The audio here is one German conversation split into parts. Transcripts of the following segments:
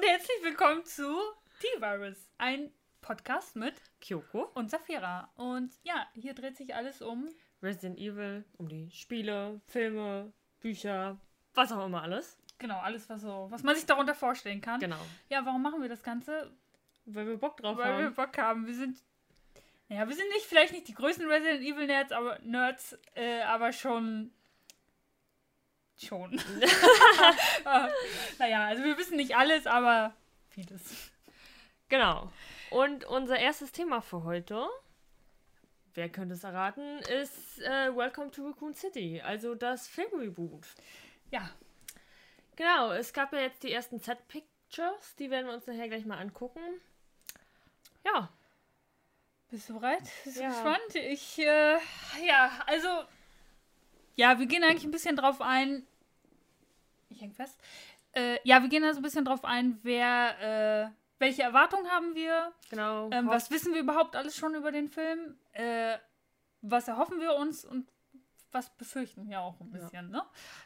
und herzlich willkommen zu T-Virus, ein Podcast mit Kyoko. und Safira. Und ja, hier dreht sich alles um. Resident Evil, um die Spiele, Filme, Bücher, was auch immer alles. Genau, alles, was so, was man sich darunter vorstellen kann. Genau. Ja, warum machen wir das Ganze? Weil wir Bock drauf Weil wir haben. Bock haben. Wir sind. Ja, wir sind nicht vielleicht nicht die größten Resident Evil Nerds, aber Nerds, äh, aber schon. Schon. Naja, also wir wissen nicht alles, aber vieles. Genau. Und unser erstes Thema für heute, wer könnte es erraten, ist äh, Welcome to Raccoon City, also das Filmreboot. Ja, Genau, es gab ja jetzt die ersten Set-Pictures, die werden wir uns nachher gleich mal angucken. Ja, Bist du bereit? Bist du Ja. gespannt? Ich, äh, ja, also, ja, wir gehen eigentlich ein bisschen drauf ein. Ich häng fest. Äh, ja, wir gehen da so ein bisschen drauf ein, wer, äh, welche Erwartungen haben wir? genau. Ähm, was wissen wir überhaupt alles schon über den Film? Äh, was erhoffen wir uns und was befürchten wir auch ein Ja. bisschen, ne?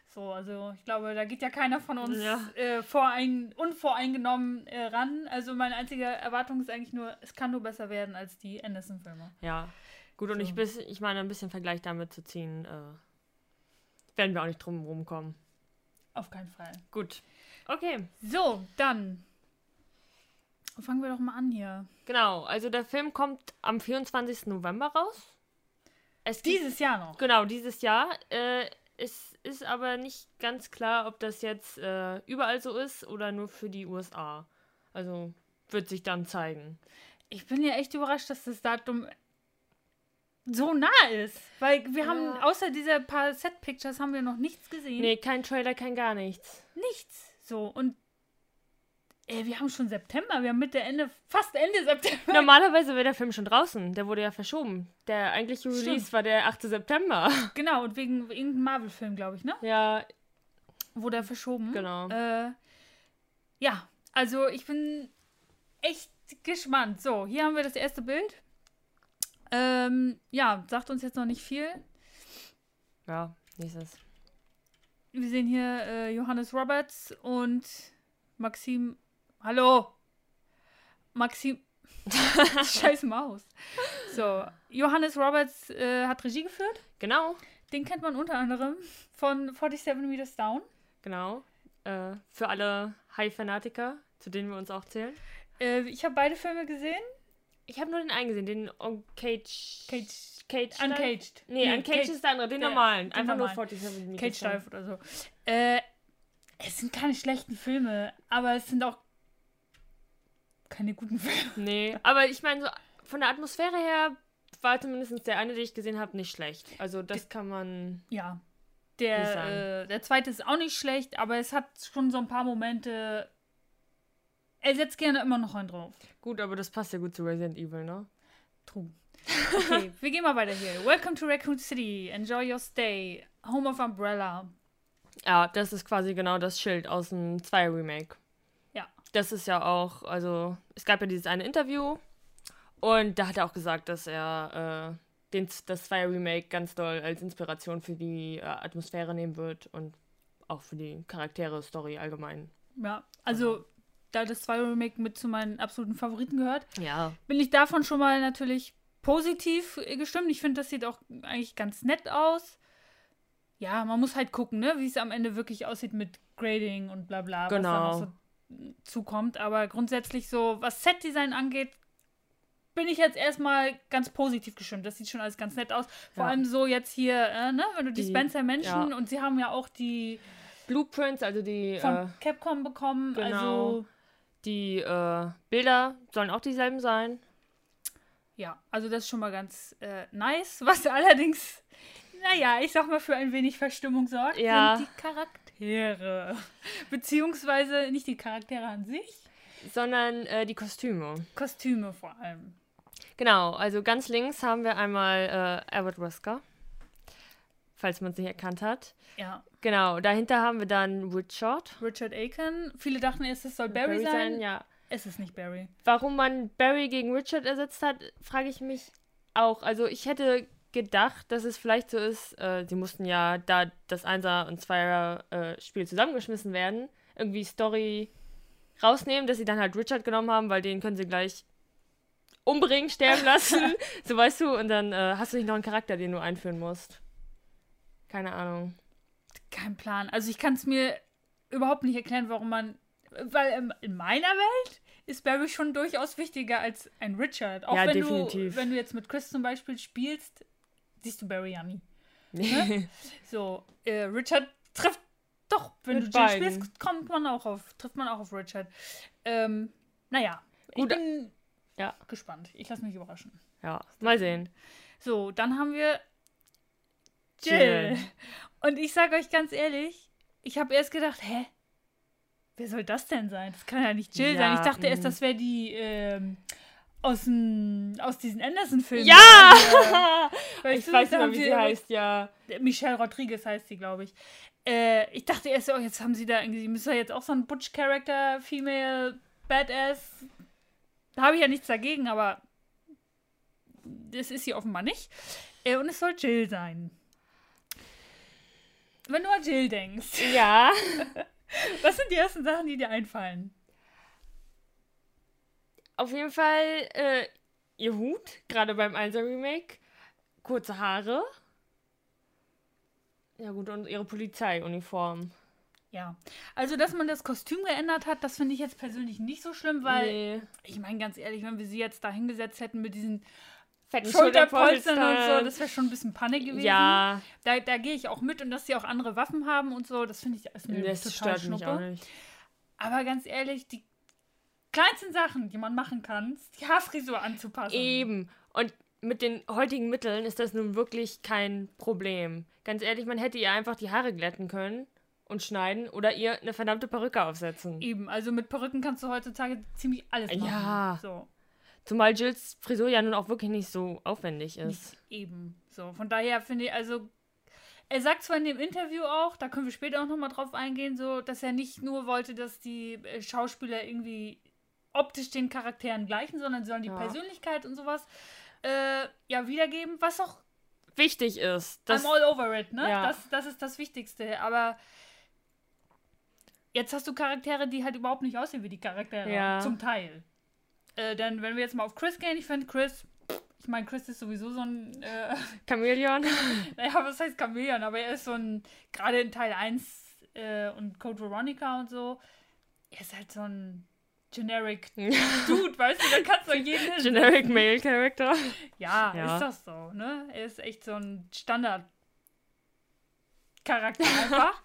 So, also ich glaube, da geht ja keiner von uns Ja. äh, vorein, unvoreingenommen äh, ran. Also meine einzige Erwartung ist eigentlich nur, es kann nur besser werden als die Anderson-Filme. Ja. Gut, und So. ich, bis, ich meine, ein bisschen Vergleich damit zu ziehen, äh, werden wir auch nicht drum rumkommen. Auf keinen Fall. Gut. Okay. So, dann fangen wir doch mal an hier. Genau, also der Film kommt am 24. November raus. Es Dieses Jahr noch. Genau, dieses Jahr. Äh, es ist aber nicht ganz klar, ob das jetzt äh, überall so ist oder nur für die USA. Also wird sich dann zeigen. Ich bin ja echt überrascht, dass das Datum so nah ist. Weil wir haben, Ja. außer dieser paar Set-Pictures, haben wir noch nichts gesehen. Nee, kein Trailer, kein gar nichts. Nichts. So, und äh, wir haben schon September. Wir haben Mitte, Ende, fast Ende September. Normalerweise wäre der Film schon draußen. Der wurde ja verschoben. Der eigentliche Release Stimmt. war der 8. September. Genau, und wegen irgendeinem Marvel-Film, glaube ich, ne? Ja, Wurde er verschoben. genau. Äh, ja, also ich bin echt gespannt. So, hier haben wir das erste Bild. Ähm, ja, sagt uns jetzt noch nicht viel. Ja, nächstes. Wir sehen hier äh, Johannes Roberts und Maxim. Hallo! Maxim. Scheiß Maus. So, Johannes Roberts äh, hat Regie geführt. Genau, Den kennt man unter anderem von 47 Meters Down. genau. Äh, für alle High-Fanatiker, zu denen wir uns auch zählen. Äh, ich habe beide Filme gesehen. Ich habe nur den einen gesehen, den Uncaged. Cage. Cage. Uncaged. Nee, Uncaged Cage- ist der andere, den der- normalen. den Einfach normalen. nur 47 Meters Cage. Dive oder so. Äh, es sind keine schlechten Filme, aber es sind auch keine guten Filme. Nee, aber ich meine, so von der Atmosphäre her war zumindest der eine, den ich gesehen habe, nicht schlecht. Also das kann man. Ja. Der, äh, der zweite ist auch nicht schlecht, aber es hat schon so ein paar Momente. Er setzt gerne immer noch einen drauf. Gut, aber das passt ja gut zu Resident Evil, ne? True. Okay, wir gehen mal weiter hier. Welcome to Raccoon City. Enjoy your stay. Home of Umbrella. Ja, das ist quasi genau das Schild aus dem 2 Remake. Ja. Das ist ja auch, also es gab ja dieses eine Interview und da hat er auch gesagt, dass er äh, den, das 2 Remake ganz doll als Inspiration für die äh, Atmosphäre nehmen wird und auch für die Charaktere, Story allgemein. Ja, also, da das 2 Remake mit zu meinen absoluten Favoriten gehört, Ja. bin ich davon schon mal natürlich positiv äh, gestimmt. Ich finde, das sieht auch eigentlich ganz nett aus. Ja, man muss halt gucken, ne, wie es am Ende wirklich aussieht mit Grading und bla bla, was Genau. da noch so mm, zukommt. Aber grundsätzlich so, was Set-Design angeht, bin ich jetzt erstmal ganz positiv gestimmt. Das sieht schon alles ganz nett aus. Vor Ja. allem so jetzt hier, äh, ne, wenn du die, Die- Spencer Menschen ja. und sie haben ja auch die Blueprints, also die, von äh, Capcom bekommen. genau. Also die äh, Bilder sollen auch dieselben sein. Ja, also das ist schon mal ganz äh, nice. Was allerdings, naja, ich sag mal, für ein wenig Verstimmung sorgt, Ja. sind die Charaktere. Beziehungsweise nicht die Charaktere an sich, Sondern äh, die Kostüme. Kostüme vor allem. Genau, also ganz links haben wir einmal äh, Albert Wesker, falls man es nicht erkannt hat. Ja, Genau, dahinter haben wir dann Richard. Richard Aiken. Viele dachten erst, es soll Barry, sein. ja. Es ist nicht Barry. Warum man Barry gegen Richard ersetzt hat, frage ich mich auch. Also ich hätte gedacht, dass es vielleicht so ist, äh, sie mussten ja, da das Einser- und Zweier-Spiel zusammengeschmissen werden, irgendwie Story rausnehmen, dass sie dann halt Richard genommen haben, weil den können sie gleich umbringen, sterben lassen. so weißt du, und dann äh, hast du nicht noch einen Charakter, den du einführen musst. Keine Ahnung. Kein Plan. Also ich kann es mir überhaupt nicht erklären, warum man. Weil ähm, in meiner Welt ist Barry schon durchaus wichtiger als ein Richard. Auch Ja, wenn definitiv. du, wenn du jetzt mit Chris zum Beispiel spielst, siehst du Barry ja nie. Nee. So, äh, Richard trifft doch, wenn Mit du Jill spielst, kommt man auch auf, trifft man auch auf Richard. Ähm, naja, Gut, ich bin ja. gespannt. Ich lasse mich überraschen. ja, mal sehen. So, dann haben wir Jill. Und ich sage euch ganz ehrlich, ich habe erst gedacht, hä? Wer soll das denn sein? Das kann ja nicht Jill Ja, sein. Ich dachte erst, mm. das wäre die ähm, aus, den- aus diesen Anderson-Filmen. Ja! Weißt ich du, weiß nicht mehr, wie sie sie heißt, ja. Michelle Rodriguez heißt sie, glaube ich. Äh, ich dachte erst, oh, jetzt haben sie da irgendwie, sie müssen ja jetzt auch so einen Butch-Character, Female, Badass. Da habe ich ja nichts dagegen, aber das ist sie offenbar nicht. Äh, und es soll Jill sein. Wenn du an Jill denkst, Ja. was sind die ersten Sachen, die dir einfallen? Auf jeden Fall äh, ihr Hut, gerade beim 1 Remake. Kurze Haare. Ja gut, und ihre Polizeiuniform. Ja, also dass man das Kostüm geändert hat, das finde ich jetzt persönlich nicht so schlimm, weil nee. ich meine ganz ehrlich, wenn wir sie jetzt da hingesetzt hätten mit diesen Fetten Schulterpolstern und so, das wäre schon ein bisschen Panne gewesen. Ja, Da, da gehe ich auch mit und dass sie auch andere Waffen haben und so, das finde ich ist mir das total schnuppe. Aber ganz ehrlich, die kleinsten Sachen, die man machen kann, ist die Haarfrisur anzupassen. Eben. Und mit den heutigen Mitteln ist das nun wirklich kein Problem. Ganz ehrlich, man hätte ihr einfach die Haare glätten können und schneiden oder ihr eine verdammte Perücke aufsetzen. Eben, also mit Perücken kannst du heutzutage ziemlich alles machen. Ja. So, Zumal Jills Frisur ja nun auch wirklich nicht so aufwendig ist. nicht eben. So, von daher finde ich, also er sagt zwar in dem Interview auch, da können wir später auch nochmal drauf eingehen, so, dass er nicht nur wollte, dass die äh, Schauspieler irgendwie optisch den Charakteren gleichen, sondern sie sollen die Ja. Persönlichkeit und sowas äh, ja wiedergeben, was auch Wichtig ist, dass I'm all over it, ne? Ja. Das, das ist das Wichtigste. Aber jetzt hast du Charaktere, die halt überhaupt nicht aussehen wie die Charaktere. Ja. Zum Teil. Äh, dann, wenn wir jetzt mal auf Chris gehen, ich finde Chris, ich meine, Chris ist sowieso so ein, äh, Chamäleon. naja, was heißt Chameleon, aber er ist so ein, gerade in Teil 1 äh, und Code Veronica und so, er ist halt so ein generic Dude, weißt du, da kannst du jeden. Generic Male Character. Ja, Ja. ist das so, ne? Er ist echt so ein Standard Charakter einfach.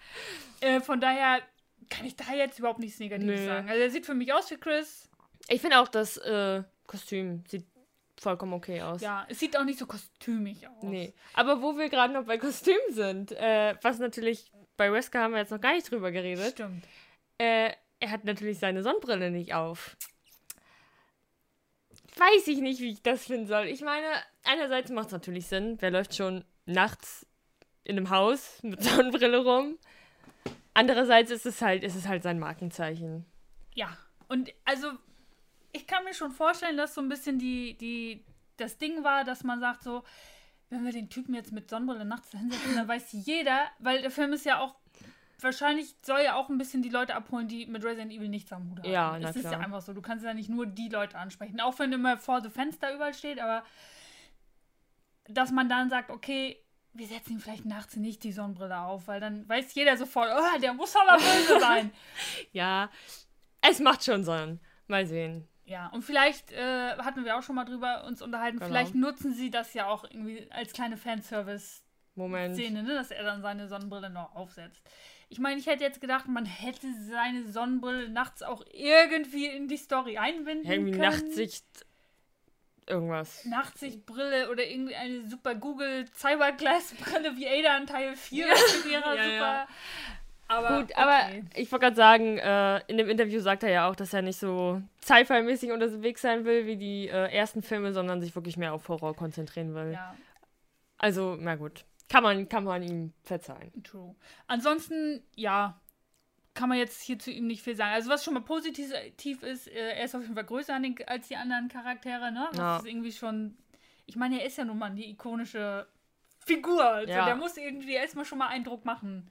äh, von daher kann ich da jetzt überhaupt nichts Negatives Nö. sagen. Also er sieht für mich aus wie Chris. Ich finde auch das äh, Kostüm sieht vollkommen okay aus. Ja, es sieht auch nicht so kostümig aus. Nee. Aber wo wir gerade noch bei Kostümen sind, äh, was natürlich bei Wesker haben wir jetzt noch gar nicht drüber geredet. Stimmt. Äh, er hat natürlich seine Sonnenbrille nicht auf. Weiß ich nicht, wie ich das finden soll. Ich meine, einerseits macht es natürlich Sinn. Wer läuft schon nachts in einem Haus mit Sonnenbrille rum? Andererseits ist es halt, ist es halt sein Markenzeichen. Ja. Und also, ich kann mir schon vorstellen, dass so ein bisschen die, die, das Ding war, dass man sagt so, wenn wir den Typen jetzt mit Sonnenbrille nachts hinsetzen, dann weiß jeder, weil der Film ist ja auch, wahrscheinlich soll ja auch ein bisschen die Leute abholen, die mit Resident Evil nichts am Hut haben. Ja, na Das ist ja einfach so. Du kannst ja nicht nur die Leute ansprechen. Auch wenn immer vor the Fenster überall steht, aber dass man dann sagt, okay, wir setzen ihm vielleicht nachts nicht die Sonnenbrille auf, weil dann weiß jeder sofort, oh, der muss aber böse sein. Ja, es macht schon Sinn. Mal sehen. Ja, und vielleicht äh, hatten wir auch schon mal drüber uns unterhalten, Genau. vielleicht nutzen sie das ja auch irgendwie als kleine Fanservice-Szene, Moment. ne, dass er dann seine Sonnenbrille noch aufsetzt. Ich meine, ich hätte jetzt gedacht, man hätte seine Sonnenbrille nachts auch irgendwie in die Story einbinden Irgendwie können. Nachtsicht. Irgendwas. Nachtsichtbrille oder irgendwie eine super Google Cyberglass-Brille wie Ada in Teil 4 mit ihrer Ja, super. ja. Aber, Gut, aber okay. ich wollte gerade sagen, äh, in dem Interview sagt er ja auch, dass er nicht so Sci-Fi-mäßig unterwegs sein will wie die äh, ersten Filme, sondern sich wirklich mehr auf Horror konzentrieren will. Ja, Also, na gut. Kann man, kann man ihm verzeihen. true. Ansonsten, ja, kann man jetzt hier zu ihm nicht viel sagen. Also was schon mal positiv ist, äh, er ist auf jeden Fall größer den, als die anderen Charaktere, ne? Das Ja. ist irgendwie schon. Ich meine, er ist ja nun mal die ikonische Figur. Also Ja. der muss irgendwie erstmal schon mal Eindruck machen.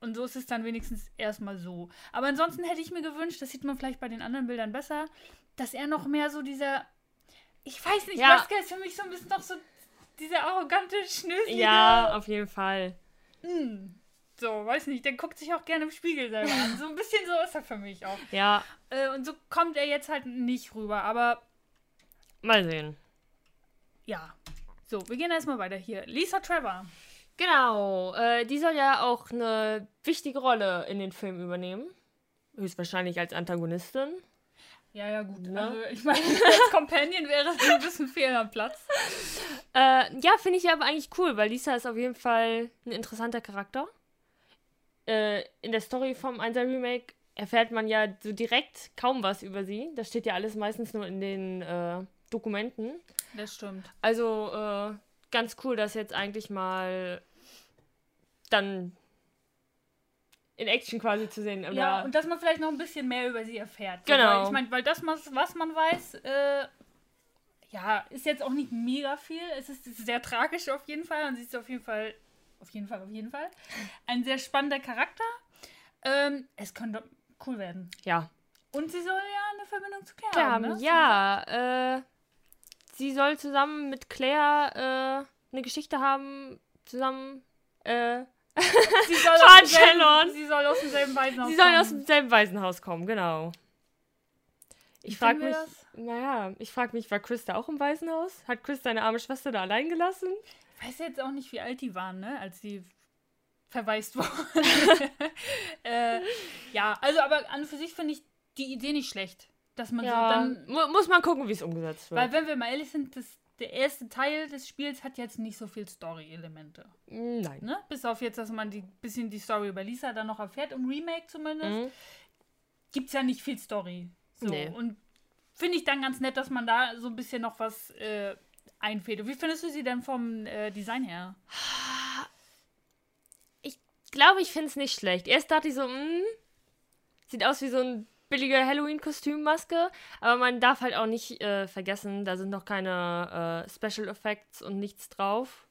Und so ist es dann wenigstens erstmal so. Aber ansonsten hätte ich mir gewünscht, das sieht man vielleicht bei den anderen Bildern besser, dass er noch mehr so dieser. Ich weiß nicht, Ja. Wesker ist für mich so ein bisschen noch so dieser arrogante, schnöselige. Ja, auf jeden Fall. Mm. So, weiß nicht, der guckt sich auch gerne im Spiegel selber an. So ein bisschen so ist er für mich auch. Ja, Äh, und so kommt er jetzt halt nicht rüber. Aber mal sehen. ja. So, wir gehen erstmal weiter hier. Lisa Trevor. Genau, äh, die soll ja auch eine wichtige Rolle in den Film übernehmen. Höchstwahrscheinlich als Antagonistin. Ja, ja, gut. Ne? Also, ich meine, als Companion wäre es ein bisschen fehl am Platz. Äh, ja, finde ich aber eigentlich cool, weil Lisa ist auf jeden Fall ein interessanter Charakter. Äh, in der Story vom 1er Remake erfährt man ja so direkt kaum was über sie. Das steht ja alles meistens nur in den äh, Dokumenten. Das stimmt. Also äh, ganz cool, dass jetzt eigentlich mal dann in Action quasi zu sehen. Oder Ja, und dass man vielleicht noch ein bisschen mehr über sie erfährt. So, Genau. Weil, ich meine, weil das, was man weiß, äh, ja, ist jetzt auch nicht mega viel. Es ist sehr tragisch auf jeden Fall und sie ist auf jeden Fall, auf jeden Fall, auf jeden Fall, ein sehr spannender Charakter. Ähm, es könnte cool werden. ja. Und sie soll ja eine Verbindung zu Claire Klar, haben, ne? ja. Äh, sie soll zusammen mit Claire äh, eine Geschichte haben, zusammen. Äh, Sie soll, aus demselben, sie soll aus demselben Waisenhaus sie sollen kommen. aus demselben Waisenhaus kommen, genau. Ich frage mich, das? naja, ich frage mich, war Chris da auch im Waisenhaus? Hat Chris seine arme Schwester da allein gelassen? Ich weiß jetzt auch nicht, wie alt die waren, ne? Als die verwaist wurden. äh, ja, also aber an und für sich finde ich die Idee nicht schlecht. Dass man so Ja, dann. mu muss man gucken, wie es umgesetzt wird. Weil wenn wir mal ehrlich sind, das, der erste Teil des Spiels hat jetzt nicht so viel Story-Elemente. Nein. Ne? Bis auf jetzt, dass man die bisschen die Story über Lisa dann noch erfährt, im Remake zumindest, Mhm. gibt es ja nicht viel Story. So. Nee. Und finde ich dann ganz nett, dass man da so ein bisschen noch was äh, einfädelt. Wie findest du sie denn vom äh, Design her? glaube, ich finde es nicht schlecht. Erst dachte ich so, mh, sieht aus wie so ein billige Halloween-Kostümmaske, aber man darf halt auch nicht äh, vergessen, da sind noch keine äh, Special Effects und nichts drauf.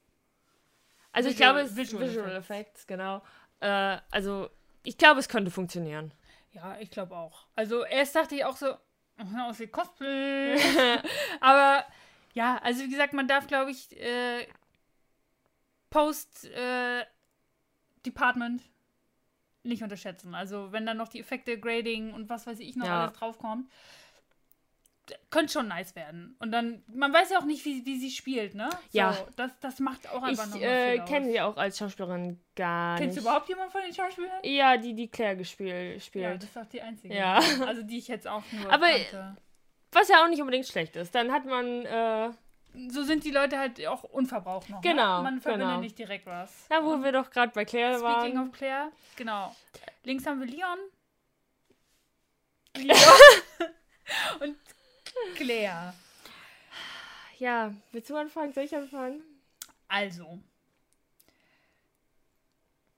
Also ich Visual- glaube, es Visual Visual Effects. Effects, genau. Äh, also ich glaube, es könnte funktionieren. Ja, ich glaube auch. Also erst dachte ich auch so, oh, aus wie Cosplay. Aber ja, also wie gesagt, man darf, glaube ich, äh, Post äh, Department nicht unterschätzen. Also wenn dann noch die Effekte, Grading und was weiß ich noch Ja. alles draufkommt, könnte schon nice werden. Und dann, man weiß ja auch nicht, wie, wie sie spielt, ne? So, Ja. Das, das macht auch Ich einfach noch äh, kenne sie auch als Schauspielerin gar Kennst du nicht. überhaupt jemanden von den Schauspielern? Ja, die, die Claire gespielt, Ja, spielt. das ist auch die einzige. Ja. Also die ich jetzt auch nur Aber- kannte. Was ja auch nicht unbedingt schlecht ist. Dann hat man, äh, so sind die Leute halt auch unverbraucht noch. Genau, Ne? Man verbindet genau. nicht direkt was. na, wo wir doch gerade bei Claire Speaking waren. of Claire, genau. Links haben wir Leon. Leon. Und Claire. Ja, willst du anfangen? Soll ich anfangen? Also.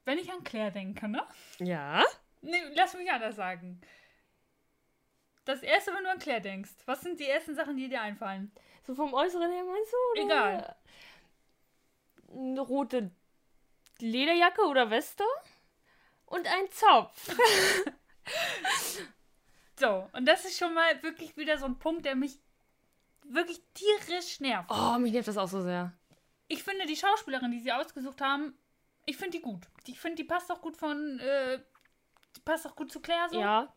Wenn ich an Claire denke, ne? Ja. Nee, lass mich anders sagen. Das erste, wenn du an Claire denkst, was sind die ersten Sachen, die dir einfallen? So vom Äußeren her meinst du? Oder? Egal. Eine rote Lederjacke oder Weste und ein Zopf. So, und das ist schon mal wirklich wieder so ein Punkt, der mich wirklich tierisch nervt. Oh, mich nervt das auch so sehr. ich finde die Schauspielerin, die sie ausgesucht haben, ich finde die gut. Ich finde, die passt auch gut von, äh, die passt auch gut zu Claire so. Ja.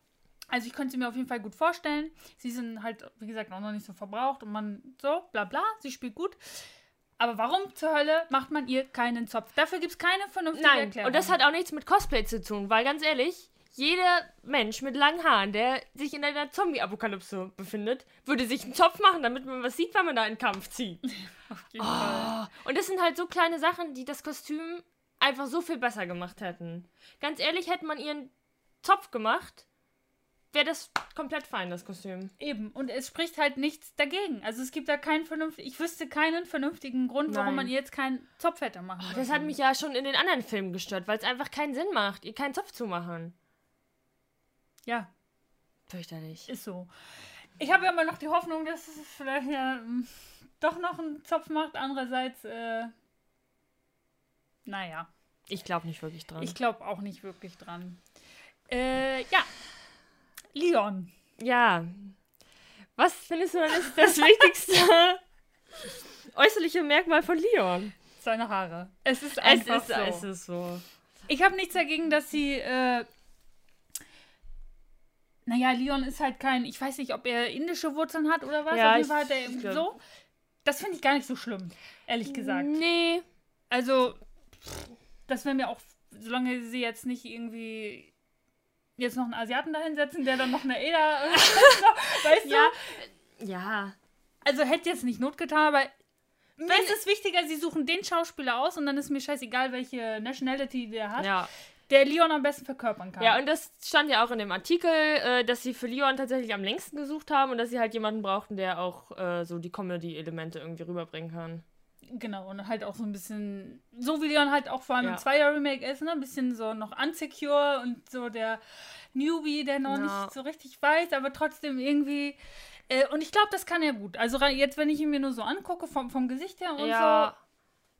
Also ich könnte sie mir auf jeden Fall gut vorstellen. Sie sind halt, wie gesagt, auch noch nicht so verbraucht und man so, bla bla, sie spielt gut. Aber warum zur Hölle macht man ihr keinen Zopf? Dafür gibt es keine vernünftige Nein, Erklärung. und das hat auch nichts mit Cosplay zu tun, weil ganz ehrlich, jeder Mensch mit langen Haaren, der sich in einer Zombie-Apokalypse befindet, würde sich einen Zopf machen, damit man was sieht, wenn man da in den Kampf zieht. auf jeden Fall. Oh, und das sind halt so kleine Sachen, die das Kostüm einfach so viel besser gemacht hätten. Ganz ehrlich, hätte man ihren Zopf gemacht, wäre das komplett fein, das Kostüm. Eben, und es spricht halt nichts dagegen. Also es gibt da keinen vernünftigen, ich wüsste keinen vernünftigen Grund, warum Nein. man ihr jetzt keinen Zopf hätte machen Oh, das hat mich ja schon in den anderen Filmen gestört, weil es einfach keinen Sinn macht, ihr keinen Zopf zu machen. Ja, Fürchterlich. Ist so. Ich habe ja immer noch die Hoffnung, dass es vielleicht ja ähm, doch noch einen Zopf macht. Andererseits, äh, naja. Ich glaube nicht wirklich dran. Ich glaube auch nicht wirklich dran. Äh, ja. Leon. Ja. Was findest du denn ist das wichtigste äußerliche Merkmal von Leon? Seine Haare. Es ist Es einfach ist, so. es ist so. Ich habe nichts dagegen, dass sie. Äh, naja, Leon ist halt kein. Ich weiß nicht, ob er indische Wurzeln hat oder was. Ja, Auf jeden Fall hat er glaub- so. Das finde ich gar nicht so schlimm, ehrlich gesagt. Nee. Also, das wäre mir auch, solange sie jetzt nicht irgendwie jetzt noch einen Asiaten dahinsetzen, der dann noch eine Eda. weißt Ja. du? Ja. Also hätte jetzt nicht Not getan, aber. Mir ist es wichtiger, sie suchen den Schauspieler aus und dann ist mir scheißegal, welche Nationality der hat, Ja. der Leon am besten verkörpern kann. Ja, und das stand ja auch in dem Artikel, äh, dass sie für Leon tatsächlich am längsten gesucht haben und dass sie halt jemanden brauchten, der auch äh, so die Comedy-Elemente irgendwie rüberbringen kann. Genau, und halt auch so ein bisschen, so wie Leon halt auch vor allem Ja. im Zweier-Remake ist, ne? Ein bisschen so noch unsecure und so der Newbie, der noch Ja. nicht so richtig weiß, aber trotzdem irgendwie. Äh, und ich glaube, das kann er gut. Also jetzt, wenn ich ihn mir nur so angucke, vom, vom Gesicht her und ja.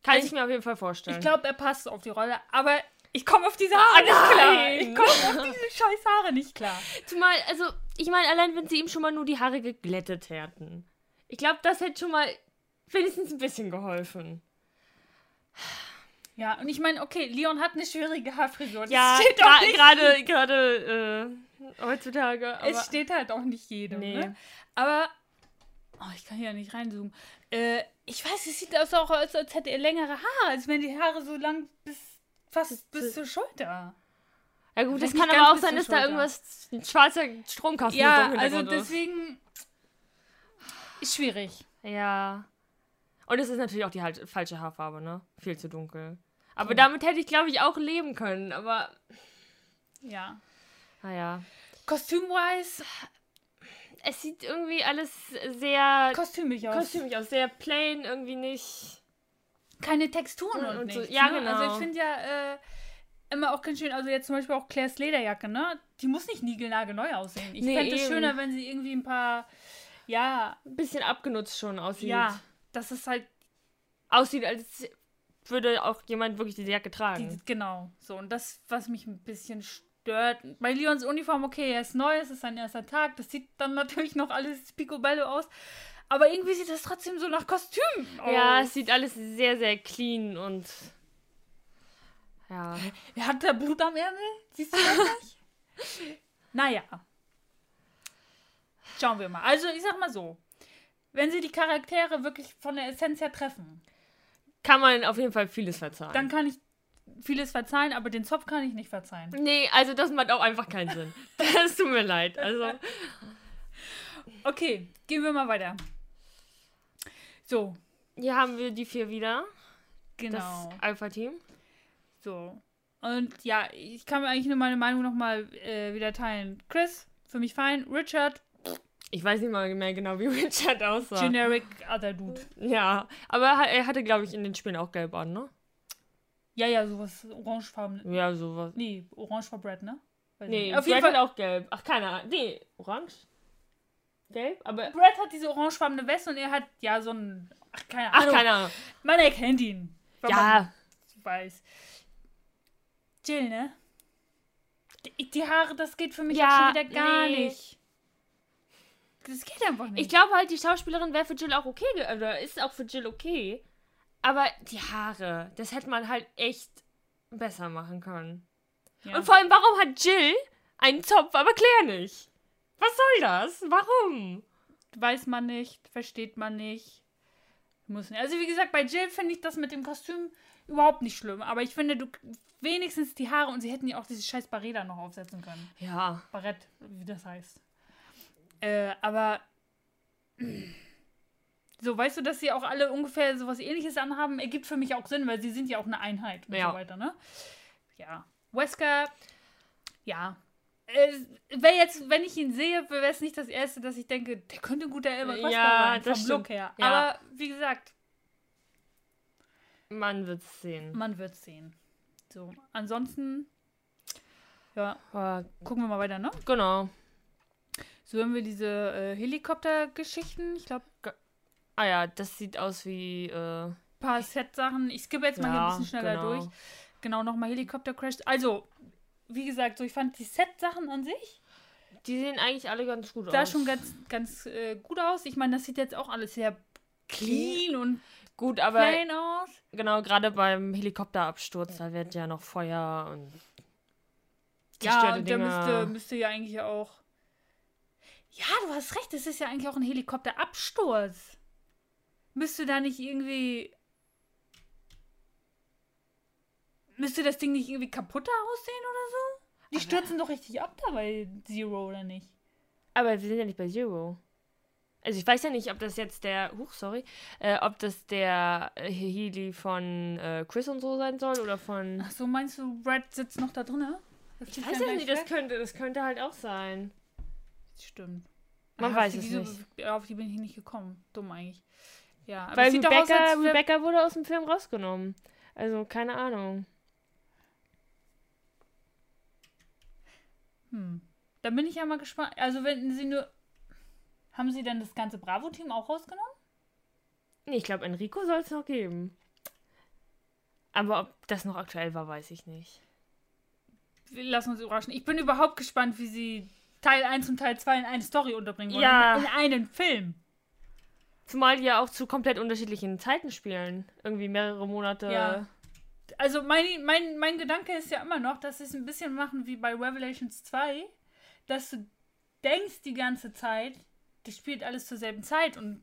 Kann Also ich mir auf jeden Fall so, vorstellen. ich glaube, er passt auf die Rolle, aber ich komme auf diese Haare nicht klar. Ich komme auf diese scheiß Haare nicht klar. Zumal, also, ich meine, allein wenn sie ihm schon mal nur die Haare geglättet hätten. Ich glaube, das hätte schon mal wenigstens ein bisschen geholfen. Ja, und ich meine, okay, Leon hat eine schwierige Haarfrisur. Das Ja, steht auch gra- nicht gerade gerade äh, heutzutage. Es steht halt auch nicht jedem. Nee. Ne? Aber, oh, ich kann hier nicht reinzoomen. Äh, ich weiß, es sieht aus auch aus, als hätte er längere Haare, als wären die Haare so lang bis fast bis zur Schulter. ja gut, das Vielleicht kann aber auch sein, dass da irgendwas, ein schwarzer Stromkasten Ja, also ist. deswegen ist schwierig. Ja. Und es ist natürlich auch die halt falsche Haarfarbe, ne? Viel zu dunkel. Aber Ja. damit hätte ich, glaube ich, auch leben können. Aber, Ja. naja. Kostümwise, Es sieht irgendwie alles sehr kostümig aus. kostümig aus. Sehr plain, irgendwie nicht. Keine Texturen und, Und so- nichts, ja, ne? Also genau. ich finde ja äh, immer auch ganz schön, also jetzt zum Beispiel auch Claires Lederjacke, ne? Die muss nicht niegelnagelneu aussehen. Ich Nee, fände es schöner, wenn sie irgendwie ein paar, ja, Ein bisschen abgenutzt schon aussieht. ja, das ist halt Aussieht, als würde auch jemand wirklich diese Jacke tragen. Die, genau, so. Und das, was mich ein bisschen stört. Bei Leons Uniform, okay, er ist neu, es ist sein erster Tag. Das sieht dann natürlich noch alles picobello aus. Aber irgendwie sieht das trotzdem so nach Kostüm aus. ja, es sieht alles sehr, sehr clean und. Ja. Wer hat da Blut am Ärmel? Siehst du das nicht? naja. Schauen wir mal. Also, ich sag mal so. Wenn sie die Charaktere wirklich von der Essenz her treffen, Kann man auf jeden Fall vieles verzeihen. dann kann ich vieles verzeihen, aber den Zopf kann ich nicht verzeihen. nee, also das macht auch einfach keinen Sinn. Das tut mir leid. Also. Okay, gehen wir mal weiter. So, Hier haben wir die vier wieder. genau. Das Alpha-Team. So. Und ja, ich kann mir eigentlich nur meine Meinung nochmal äh, wieder teilen. Chris, für mich fein. Richard, Ich weiß nicht mal mehr genau, wie Richard aussah. generic other dude. ja, aber er hat- hatte, glaube ich, in den Spielen auch gelb an, ne? Ja, ja, sowas orangefarben. Ja, sowas. Nee, orange for Brad, ne? Weiß Nee, nicht. auf Brad jeden Fall. auch gelb. Ach, keine Ahnung. Nee, orange? Gelb? Aber. Brad hat diese orangefarbene Weste und er hat ja so ein. Ach, keine Ach, Ahnung. keine Ahnung. Man erkennt ihn. Ja, weiß. Jill, ne? Die, die Haare, das geht für mich Ja, schon wieder gar nee. nicht. Das geht einfach nicht. ich glaube halt, die Schauspielerin wäre für Jill auch okay, oder ist auch für Jill okay. Aber die Haare, das hätte man halt echt besser machen können. ja. Und vor allem, warum hat Jill einen Zopf, aber Claire nicht? Was soll das? Warum? Weiß man nicht, versteht man nicht. Muss nicht. Also wie gesagt, bei Jill finde ich das mit dem Kostüm überhaupt nicht schlimm. Aber ich finde, du wenigstens die Haare und sie hätten ja auch dieses scheiß Barett da noch aufsetzen können. Ja. Barett, wie das heißt. Äh, aber so, weißt du, dass sie auch alle ungefähr sowas ähnliches anhaben, ergibt für mich auch Sinn, weil sie sind ja auch eine Einheit und Ja. so weiter, ne? Ja. Wesker, ja. Äh, wäre jetzt, wenn ich ihn sehe, wäre es nicht das Erste, dass ich denke, der könnte ein guter Elmer Wesker Ja, sein, vom stimmt. Look her. Ja. Aber wie gesagt, Man wird's sehen. man wird sehen. So, ansonsten, ja, gucken wir mal weiter, ne? genau. So haben wir diese äh, Helikopter-Geschichten. Ich glaube, Ah ja, das sieht aus wie. Äh, paar Set-Sachen. Ich skippe jetzt mal hier ein bisschen schneller genau. durch. genau nochmal Helikopter-Crash. Also, wie gesagt, so ich fand die Set-Sachen an sich Die sehen eigentlich alle ganz gut sah aus. schon ganz, ganz äh, gut aus. Ich meine, das sieht jetzt auch alles sehr clean und gut, aber plain aus. genau, gerade beim Helikopterabsturz, da wird ja noch Feuer und Ja, und der müsste, müsste ja eigentlich auch. Ja, du hast recht, es ist ja eigentlich auch ein Helikopterabsturz. Müsste da nicht irgendwie. Müsste das Ding nicht irgendwie kaputter aussehen oder so? Die Aber- stürzen doch richtig ab da bei Zero, oder nicht? Aber wir sind ja nicht bei Zero. Also ich weiß ja nicht, ob das jetzt der, huch, sorry, äh, ob das der äh, Healy von äh, Chris und so sein soll oder von... Ach so, meinst du, Red sitzt noch da? Das Ich weiß ja nicht, das könnte, das könnte halt auch sein. Stimmt. Man Ah, weiß es die, nicht. Auf die bin ich nicht gekommen. Dumm eigentlich. Ja, aber Weil doch aus, Rebecca, Rebecca wurde aus dem Film rausgenommen. Also keine Ahnung. Hm. Da bin ich ja mal gespannt. Also, wenn sie nur. Haben sie dann das ganze Bravo-Team auch rausgenommen? Nee, ich glaube, Enrico soll es noch geben. Aber ob das noch aktuell war, weiß ich nicht. Wir lassen uns überraschen. Ich bin überhaupt gespannt, wie sie Teil 1 und Teil 2 in eine Story unterbringen wollen. Ja. In einen Film. Zumal die ja auch zu komplett unterschiedlichen Zeiten spielen. Irgendwie mehrere Monate. Ja. Also, mein, mein, mein Gedanke ist ja immer noch, dass sie es ein bisschen machen wie bei Revelations 2, dass du denkst die ganze Zeit, das spielt alles zur selben Zeit und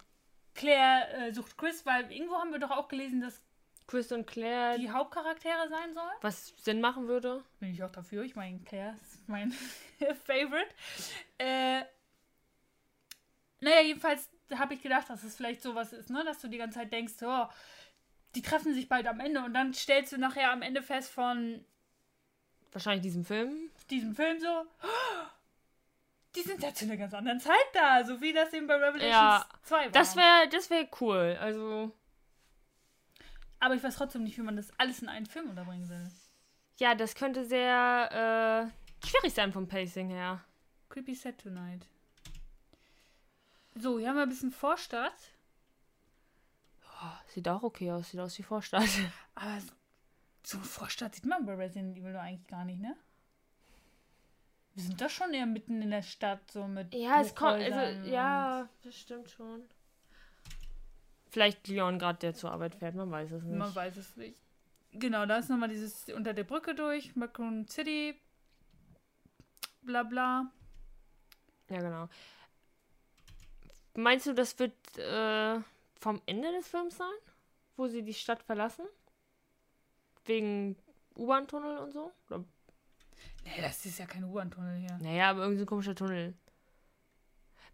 Claire äh, sucht Chris, weil irgendwo haben wir doch auch gelesen, dass Chris und Claire, die Hauptcharaktere sein sollen. was Sinn machen würde. Bin ich auch dafür. Ich meine, Claire ist mein Favorite. Äh, naja, jedenfalls habe ich gedacht, dass es vielleicht sowas ist, ne? Dass du die ganze Zeit denkst, oh, die treffen sich bald am Ende und dann stellst du nachher am Ende fest von Wahrscheinlich diesem Film. diesem Film so, oh, die sind ja zu einer ganz anderen Zeit da, so wie das eben bei Revelations Ja, 2 war. Das wäre das wär cool. Also, Aber ich weiß trotzdem nicht, wie man das alles in einen Film unterbringen will. ja, das könnte sehr äh, schwierig sein vom Pacing her. Creepy Set Tonight. So, hier haben wir ein bisschen Vorstadt. Oh, sieht auch okay aus. Sieht aus wie Vorstadt. Aber so eine Vorstadt sieht man bei Resident Evil doch eigentlich gar nicht, ne? Wir sind doch schon eher mitten in der Stadt, so mit. Ja, es kommt. Also, ja, das stimmt schon. Vielleicht Leon gerade, der zur Arbeit fährt, man weiß es nicht. Man weiß es nicht. Genau, da ist nochmal dieses unter der Brücke durch, Raccoon City, bla bla. Ja, genau. Meinst du, das wird äh, vom Ende des Films sein? Wo sie die Stadt verlassen? Wegen U-Bahn-Tunnel und so? Oder, Nee, das ist ja kein U-Bahn-Tunnel hier. naja, aber irgendwie so ein komischer Tunnel.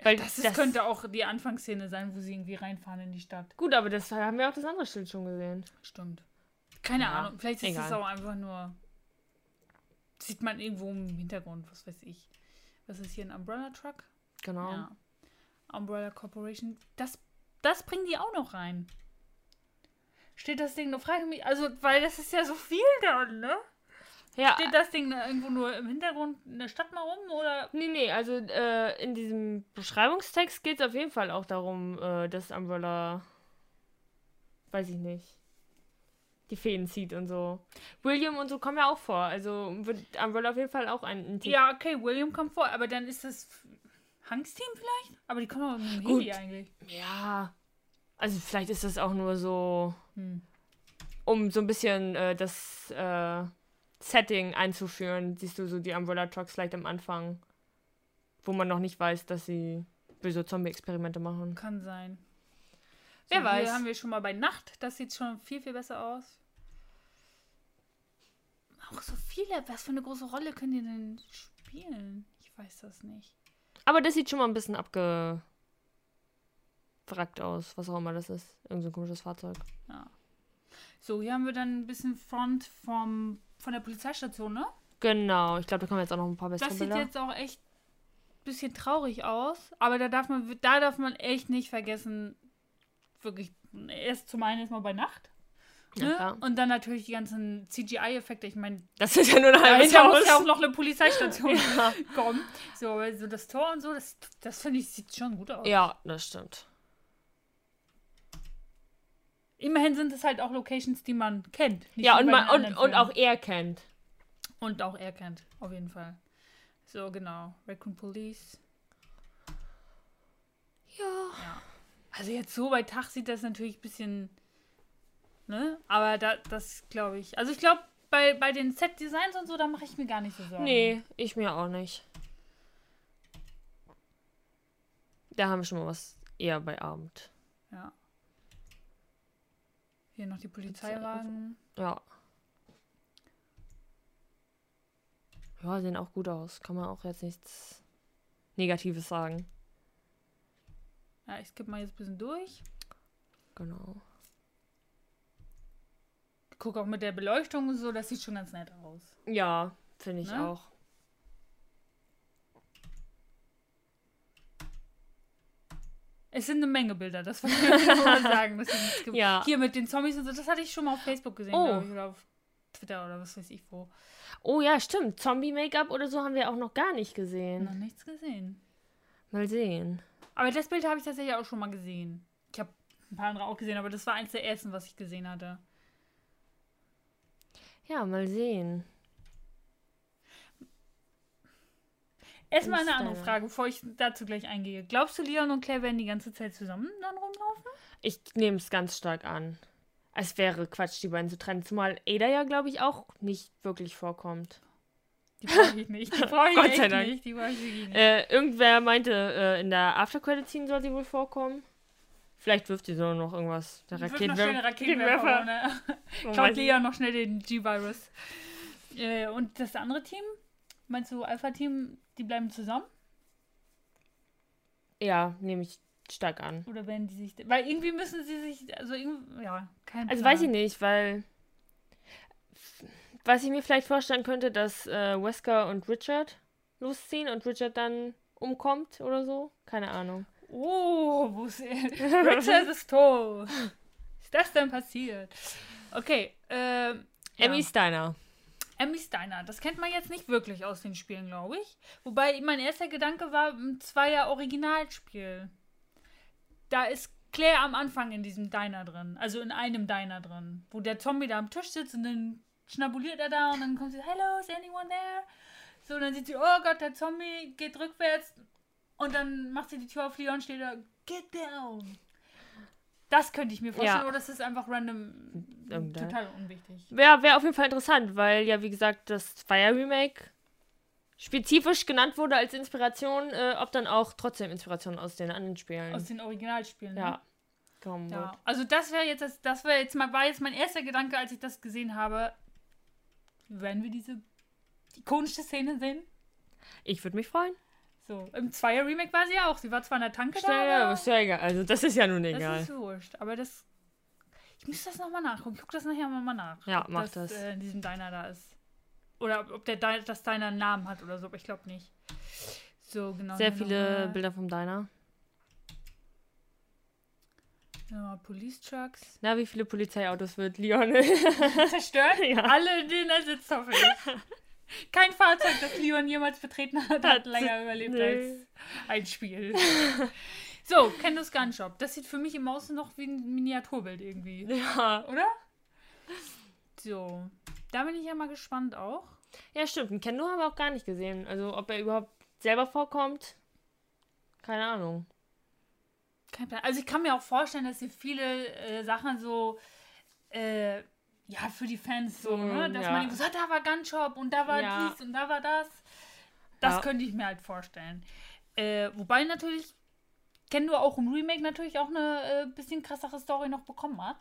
Weil Das, ist, könnte auch die Anfangsszene sein, wo sie irgendwie reinfahren in die Stadt. Gut, aber das haben wir auch das andere Schild schon gesehen. Stimmt. Keine Ja, Ahnung. Vielleicht ist es egal. auch einfach nur. Sieht man irgendwo im Hintergrund, was weiß ich. Was ist hier ein Umbrella Truck? Genau. Ja. Umbrella Corporation. Das, das bringen die auch noch rein. Steht das Ding nur frage mich, also, weil das ist ja so viel dann, ne? Ja, Steht das Ding da irgendwo nur im Hintergrund in der Stadt mal rum oder? nee, nee, also äh, in diesem Beschreibungstext geht es auf jeden Fall auch darum, äh, dass Umbrella, weiß ich nicht, die Fäden zieht und so. William und so kommen ja auch vor, also wird Umbrella auf jeden Fall auch ein, ein Tick- Ja, okay, William kommt vor, aber dann ist das Hanks Team vielleicht? Aber die kommen auch mit dem Gut. Heli eigentlich. Ja. Also vielleicht ist das auch nur so, Hm. um so ein bisschen äh, das äh, Setting einzuführen. Siehst du so die Umbrella Trucks vielleicht am Anfang, wo man noch nicht weiß, dass sie böse Zombie-Experimente machen. Kann sein. Wer so, weiß. Hier haben wir schon mal bei Nacht. Das sieht schon viel, viel besser aus. Auch so viele. Was für eine große Rolle können die denn spielen? Ich weiß das nicht. Aber das sieht schon mal ein bisschen abgewrackt aus, was auch immer das ist. Irgend so ein komisches Fahrzeug. So, hier haben wir dann ein bisschen Front vom, von der Polizeistation, ne? Genau, ich glaube, da kommen jetzt auch noch ein paar bessere Das sieht Bilder. jetzt auch echt ein bisschen traurig aus. Aber da darf man, da darf man echt nicht vergessen, wirklich, erst zum einen erstmal bei Nacht. Ne? Und dann natürlich die ganzen CGI-Effekte. Ich meine, Das ist ja nur ein dahinter muss ja auch noch eine Polizeistation ja. kommen. So, aber so das Tor und so, das, das finde ich, sieht schon gut aus. ja, das stimmt. Immerhin sind es halt auch Locations, die man kennt. Ja, und, man, und, und auch er kennt. Und auch er kennt, auf jeden Fall. So, genau. Raccoon Police. Ja. Ja. Also jetzt so bei Tag sieht das natürlich ein bisschen, ne? Aber da, das glaube ich. Also ich glaube, bei, bei den Set-Designs und so, da mache ich mir gar nicht so Sorgen. Nee, ich mir auch nicht. Da haben wir schon mal was eher bei Abend. Ja. Hier noch die Polizeiwagen. Ja. Ja, sehen auch gut aus. Kann man auch jetzt nichts Negatives sagen. Ja, ich skippe mal jetzt ein bisschen durch. Genau. Guck auch mit der Beleuchtung und so, das sieht schon ganz nett aus. Ja, finde ich Ne? auch. Es sind eine Menge Bilder, das wollte ich nur mal sagen. dass es gibt. Ja. Hier mit den Zombies und so, das hatte ich schon mal auf Facebook gesehen, Oh. glaube ich, oder auf Twitter oder was weiß ich wo. Oh ja, stimmt. Zombie-Make-up oder so haben wir auch noch gar nicht gesehen. Noch nichts gesehen. Mal sehen. Aber das Bild habe ich tatsächlich auch schon mal gesehen. Ich habe ein paar andere auch gesehen, aber das war eins der ersten, was ich gesehen hatte. Ja, mal sehen. Erstmal eine andere äh, Frage, bevor ich dazu gleich eingehe. Glaubst du, Leon und Claire werden die ganze Zeit zusammen dann rumlaufen? Ich nehme es ganz stark an. Es wäre Quatsch, die beiden zu trennen. Zumal Ada ja, glaube ich, auch nicht wirklich vorkommt. Die brauche ich nicht. Die brauche ich Gott sei Dank. nicht. Die brauche ich nicht. Äh, irgendwer meinte, äh, in der After-Credit-Scene soll sie wohl vorkommen. Vielleicht wirft sie so noch irgendwas. Der Raketenwerfer. Raketenwerfer. Ne? Man Klaut Leon noch schnell den G-Virus. Äh, und das andere Team? Meinst du Alpha-Team, die bleiben zusammen? Ja, nehme ich stark an. Oder werden die sich. Weil irgendwie müssen sie sich. Also, ja, kein Also Plan. weiß ich nicht, weil was ich mir vielleicht vorstellen könnte, dass äh, Wesker und Richard losziehen und Richard dann umkommt oder so. Keine Ahnung. Oh, wo ist er? Richard ist tot. Ist das denn passiert? Okay, ähm. Emmy ja. Steiner. Emmy Steiner. Das kennt man jetzt nicht wirklich aus den Spielen, glaube ich. Wobei mein erster Gedanke war, ein Zweier Originalspiel. Da ist Claire am Anfang in diesem Diner drin. Also in einem Diner drin. Wo der Zombie da am Tisch sitzt und dann schnabuliert er da und dann kommt sie, hello, is anyone there? So, und dann sieht sie, oh Gott, der Zombie geht rückwärts. Und dann macht sie die Tür auf, Leon steht da, get down. Das könnte ich mir vorstellen, Ja. oder das ist einfach random Irgendein- total unwichtig. Wäre wär auf jeden Fall interessant, weil ja, wie gesagt, das Fire Remake spezifisch genannt wurde als Inspiration, äh, ob dann auch trotzdem Inspiration aus den anderen Spielen. Aus den Originalspielen. ne? ja. Kommen Ja, wird. also das wäre jetzt, das, das wäre jetzt mal, war jetzt mein erster Gedanke, als ich das gesehen habe. Werden wir diese ikonische Szene sehen? Ich würde mich freuen. So, im Zweier-Remake war sie ja auch. Sie war zwar an der Tanke da, Ja, aber ist ja egal. Also das ist ja nun das egal. ist wurscht. Aber das, ich muss das nochmal nachgucken. Ich gucke das nachher mal nach. Ja, mach das. das. Äh, in diesem Diner da ist. Oder ob der Di- das Diner einen Namen hat oder so, aber ich glaube nicht. So, genau. Sehr viele Bilder vom Diner. Ja, Police Trucks. Na, wie viele Polizeiautos wird Leon? Zerstört? Ja. Alle, in denen er sitzt, hoffe ich. Kein Fahrzeug, das Leon jemals betreten hat, hat länger überlebt nee. als ein Spiel. So, Kendo's Gun Shop. Das sieht für mich im Außen noch wie ein Miniaturbild irgendwie. ja. Oder? So. Da bin ich ja mal gespannt auch. ja, stimmt. Einen Kendo haben wir auch gar nicht gesehen. Also, ob er überhaupt selber vorkommt, keine Ahnung. Kein Plan. Also ich kann mir auch vorstellen, dass sie viele äh, Sachen so äh, ja, für die Fans so, ne? Dass ja. man so, da war Gun Shop und da war Ja. dies und da war das. Das Ja. könnte ich mir halt vorstellen. Äh, wobei natürlich Kendo auch im Remake natürlich auch eine äh, bisschen krassere Story noch bekommen hat.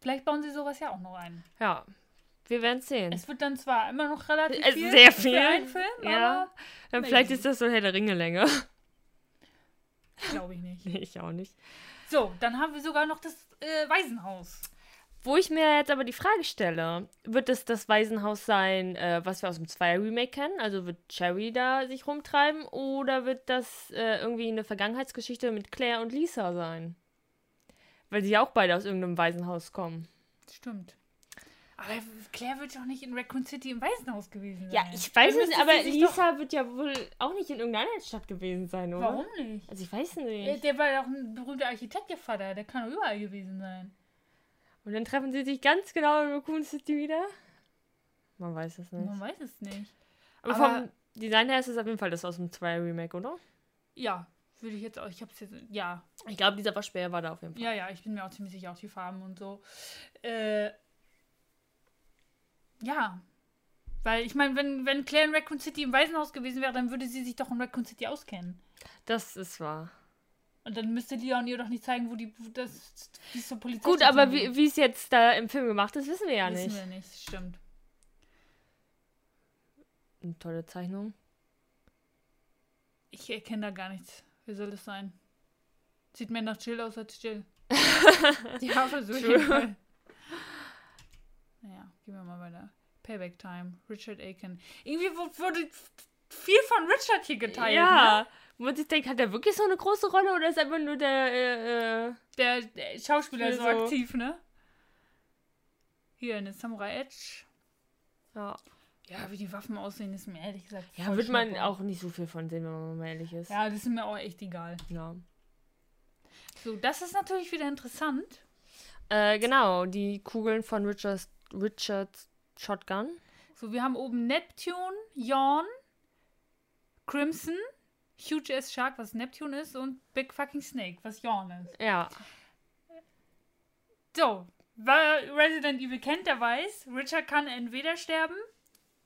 Vielleicht bauen sie sowas ja auch noch ein. Ja, wir werden es sehen. Es wird dann zwar immer noch relativ Es- viel, sehr viel. für einen Film, Ja. Dann vielleicht ist das so der Ringe-Länge. glaube ich nicht. ich auch nicht. So, dann haben wir sogar noch das äh, Waisenhaus. Wo ich mir jetzt aber die Frage stelle, wird es das Waisenhaus sein, äh, was wir aus dem Zweier-Remake kennen? Also wird Cherry da sich rumtreiben oder wird das äh, irgendwie eine Vergangenheitsgeschichte mit Claire und Lisa sein? Weil sie ja auch beide aus irgendeinem Waisenhaus kommen. Stimmt. Aber Claire wird doch nicht in Raccoon City im Waisenhaus gewesen sein. Ja, ich weiß es nicht, müsste aber Lisa wird ja wohl auch nicht in irgendeiner Stadt gewesen sein, oder? Warum nicht? Also ich weiß Der, nicht. der war doch ein berühmter Architekt, ihr Vater. Der kann doch überall gewesen sein. Und dann treffen sie sich ganz genau in Raccoon City wieder. Man weiß es nicht. Man weiß es nicht. Aber, Aber- vom Design her ist es auf jeden Fall das aus dem 2 Remake, oder? Ja, würde ich jetzt auch. Ich hab's jetzt. Ja, Ich glaube, dieser Waschbär war da auf jeden Fall. ja, ja, ich bin mir auch ziemlich sicher, auch die Farben und so. Äh, ja. Weil ich meine, wenn, wenn Claire in Raccoon City im Waisenhaus gewesen wäre, dann würde sie sich doch in Raccoon City auskennen. Das ist wahr. Und dann müsste Leon ihr doch nicht zeigen, wo die das es zur Polizei Gut, aber wie wie es jetzt da im Film gemacht ist, wissen wir ja Wissen nicht. wir nicht, stimmt. Eine tolle Zeichnung. Ich erkenne da gar nichts. Wie soll das sein? Sieht mehr nach Chill aus als Chill. ja, versuche ich mal. Naja, gehen wir mal weiter. Payback Time, Richard Aiken. Irgendwie wu- wurde viel von Richard hier geteilt. ja. Ne? Wo man sich denkt, hat der wirklich so eine große Rolle oder ist einfach nur der, äh, äh, Der, der Schauspieler so, So. aktiv, ne? Hier eine Samurai Edge. ja. Ja, wie die Waffen aussehen, ist mir ehrlich gesagt. Ja, wird man auch nicht so viel von sehen, wenn man mal ehrlich ist. Ja, das ist mir auch echt egal. Ja. So, das ist natürlich wieder interessant. Äh, genau, die Kugeln von Richards, Richards Shotgun. So, wir haben oben Neptune, Yawn, Crimson, Huge S Shark, was Neptune ist, und Big Fucking Snake, was Yawn ist. Ja. So, wer Resident Evil kennt, der weiß, Richard kann entweder sterben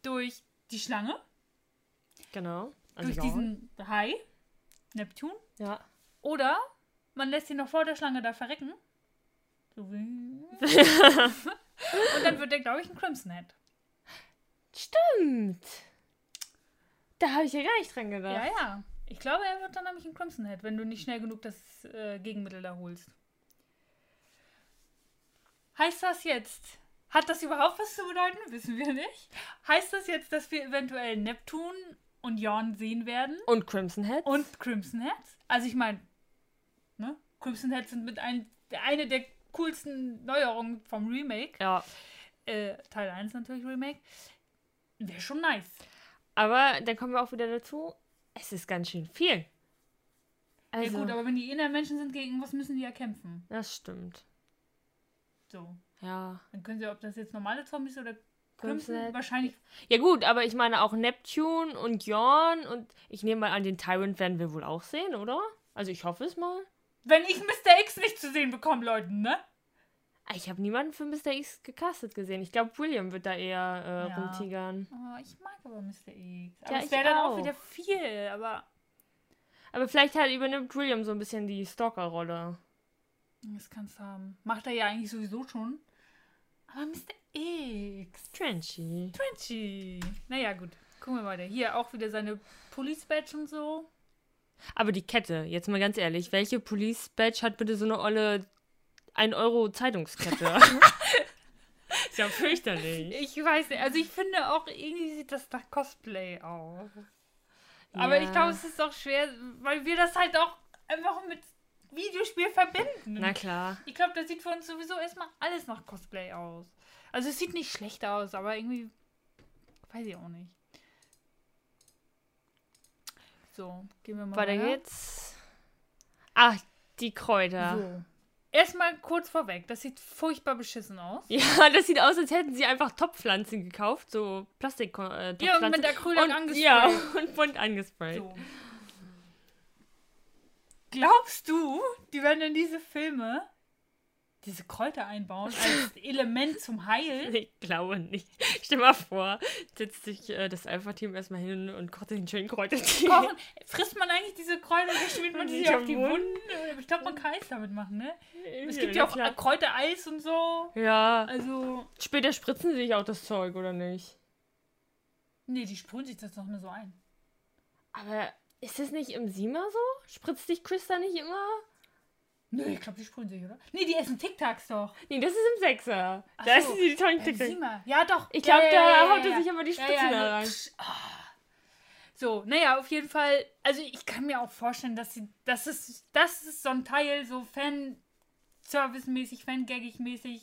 durch die Schlange, Genau. durch ja. diesen Hai, Neptune, Ja. oder man lässt ihn noch vor der Schlange da verrecken. Und dann wird er, glaube ich, ein Crimson Head. Stimmt. Da habe ich ja gar nicht dran gedacht. Ja, ja. Ich glaube, er wird dann nämlich ein Crimson Head, wenn du nicht schnell genug das äh, Gegenmittel da holst. Heißt das jetzt, hat das überhaupt was zu bedeuten? Wissen wir nicht. Heißt das jetzt, dass wir eventuell Neptun und Jorn sehen werden? Und Crimson Head? Und Crimson Heads? Also ich meine, ne? Crimson Heads sind mit ein, eine der coolsten Neuerungen vom Remake. Ja. Äh, Teil 1 natürlich Remake. Wäre schon nice. Aber dann kommen wir auch wieder dazu, es ist ganz schön viel. Also, ja gut, aber wenn die inneren Menschen sind, gegen was müssen die ja kämpfen? das stimmt. So. Ja. Dann können sie, ob das jetzt normale Zombies oder Crimson wahrscheinlich. Ja gut, aber ich meine auch Neptune und Jorn und ich nehme mal an, den Tyrant werden wir wohl auch sehen, oder? Also ich hoffe es mal. Wenn ich Mr. X nicht zu sehen bekomme, Leute, ne? Ah, Ich habe niemanden für Mr. X gecastet gesehen. Ich glaube, William wird da eher äh, Ja. rumtigern. Oh, ich mag aber Mr. X. Aber Ja, es wäre dann auch auch. wieder viel, aber. Aber vielleicht halt übernimmt William so ein bisschen die Stalker-Rolle. Das kannst du haben. Macht er ja eigentlich sowieso schon. Aber Mr. X. Trenchy. Frenchy. Naja, gut. Gucken wir weiter. Hier auch wieder seine Police Badge und so. Aber die Kette, jetzt mal ganz ehrlich, welche Police Badge hat bitte so eine olle 1 Euro Zeitungskette? ist ja fürchterlich. Ich weiß nicht. Also ich finde auch, irgendwie sieht das nach Cosplay aus. Aber Ja. ich glaube, es ist auch schwer, weil wir das halt auch einfach mit Videospiel verbinden. Na klar. Ich glaube, das sieht für uns sowieso erstmal alles nach Cosplay aus. Also es sieht nicht schlecht aus, aber irgendwie weiß ich auch nicht. So, gehen wir mal Weiter weiter. geht's. Ach, die Kräuter. So. Erstmal kurz vorweg, das sieht furchtbar beschissen aus. Ja, das sieht aus, als hätten sie einfach Topfpflanzen gekauft, so Plastik äh, Ja, und mit und, angesprayt. Ja, und bunt angesprayt. So. Glaubst du, die werden in diese Filme diese Kräuter einbauen als Element zum Heilen? Ich glaube nicht. Stell mal vor, setzt sich äh, das Alpha-Team erstmal hin und kocht sich einen schönen Kräutertee. Kochen, frisst man eigentlich diese Kräuter schmiert man die auf die Wunden? Wunden? Ich glaube, man kann Eis damit machen, ne? Es gibt Ja, ja auch klar. Kräutereis und so. Ja, Also, später spritzen sie sich auch das Zeug, oder nicht? nee, die sprühen sich das doch nur so ein. Aber ist das nicht im Sima so? Spritzt dich Chris da nicht immer? Nö, ich glaube, die sprühen sich, oder? Nee, die essen Tic Tacs doch. Nee, das ist im Sechser. Ach da so. ist die tollen Äh, mal. Ja, doch. Ich Ja, glaube, ja, da ja, ja, haut er ja. sich immer die ja, da so, rein. ah. So, naja, auf jeden Fall. Also, ich kann mir auch vorstellen, dass sie. Das ist, das ist so ein Teil, so Fan-Service-mäßig, Fangaggig-mäßig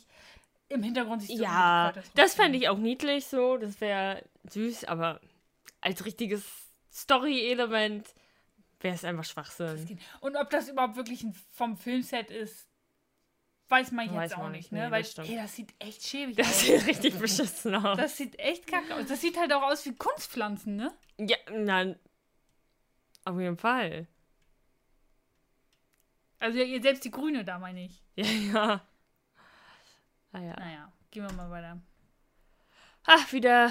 im Hintergrund sich so Ja, das fände ich auch niedlich so. Das wäre süß, aber als richtiges Story-Element wäre es einfach Schwachsinn. Und ob das überhaupt wirklich ein, vom Filmset ist, weiß man jetzt Weiß auch man nicht, nicht, ne? nee, Weil, das ey, das sieht echt schäbig Das aus. sieht richtig beschissen aus. Das sieht echt kacke aus. Das sieht halt auch aus wie Kunstpflanzen, ne? ja, nein. Auf jeden Fall. Also selbst die Grüne da, meine ich. Ja, ja. Ah ja. Naja, gehen wir mal weiter. Ach, wieder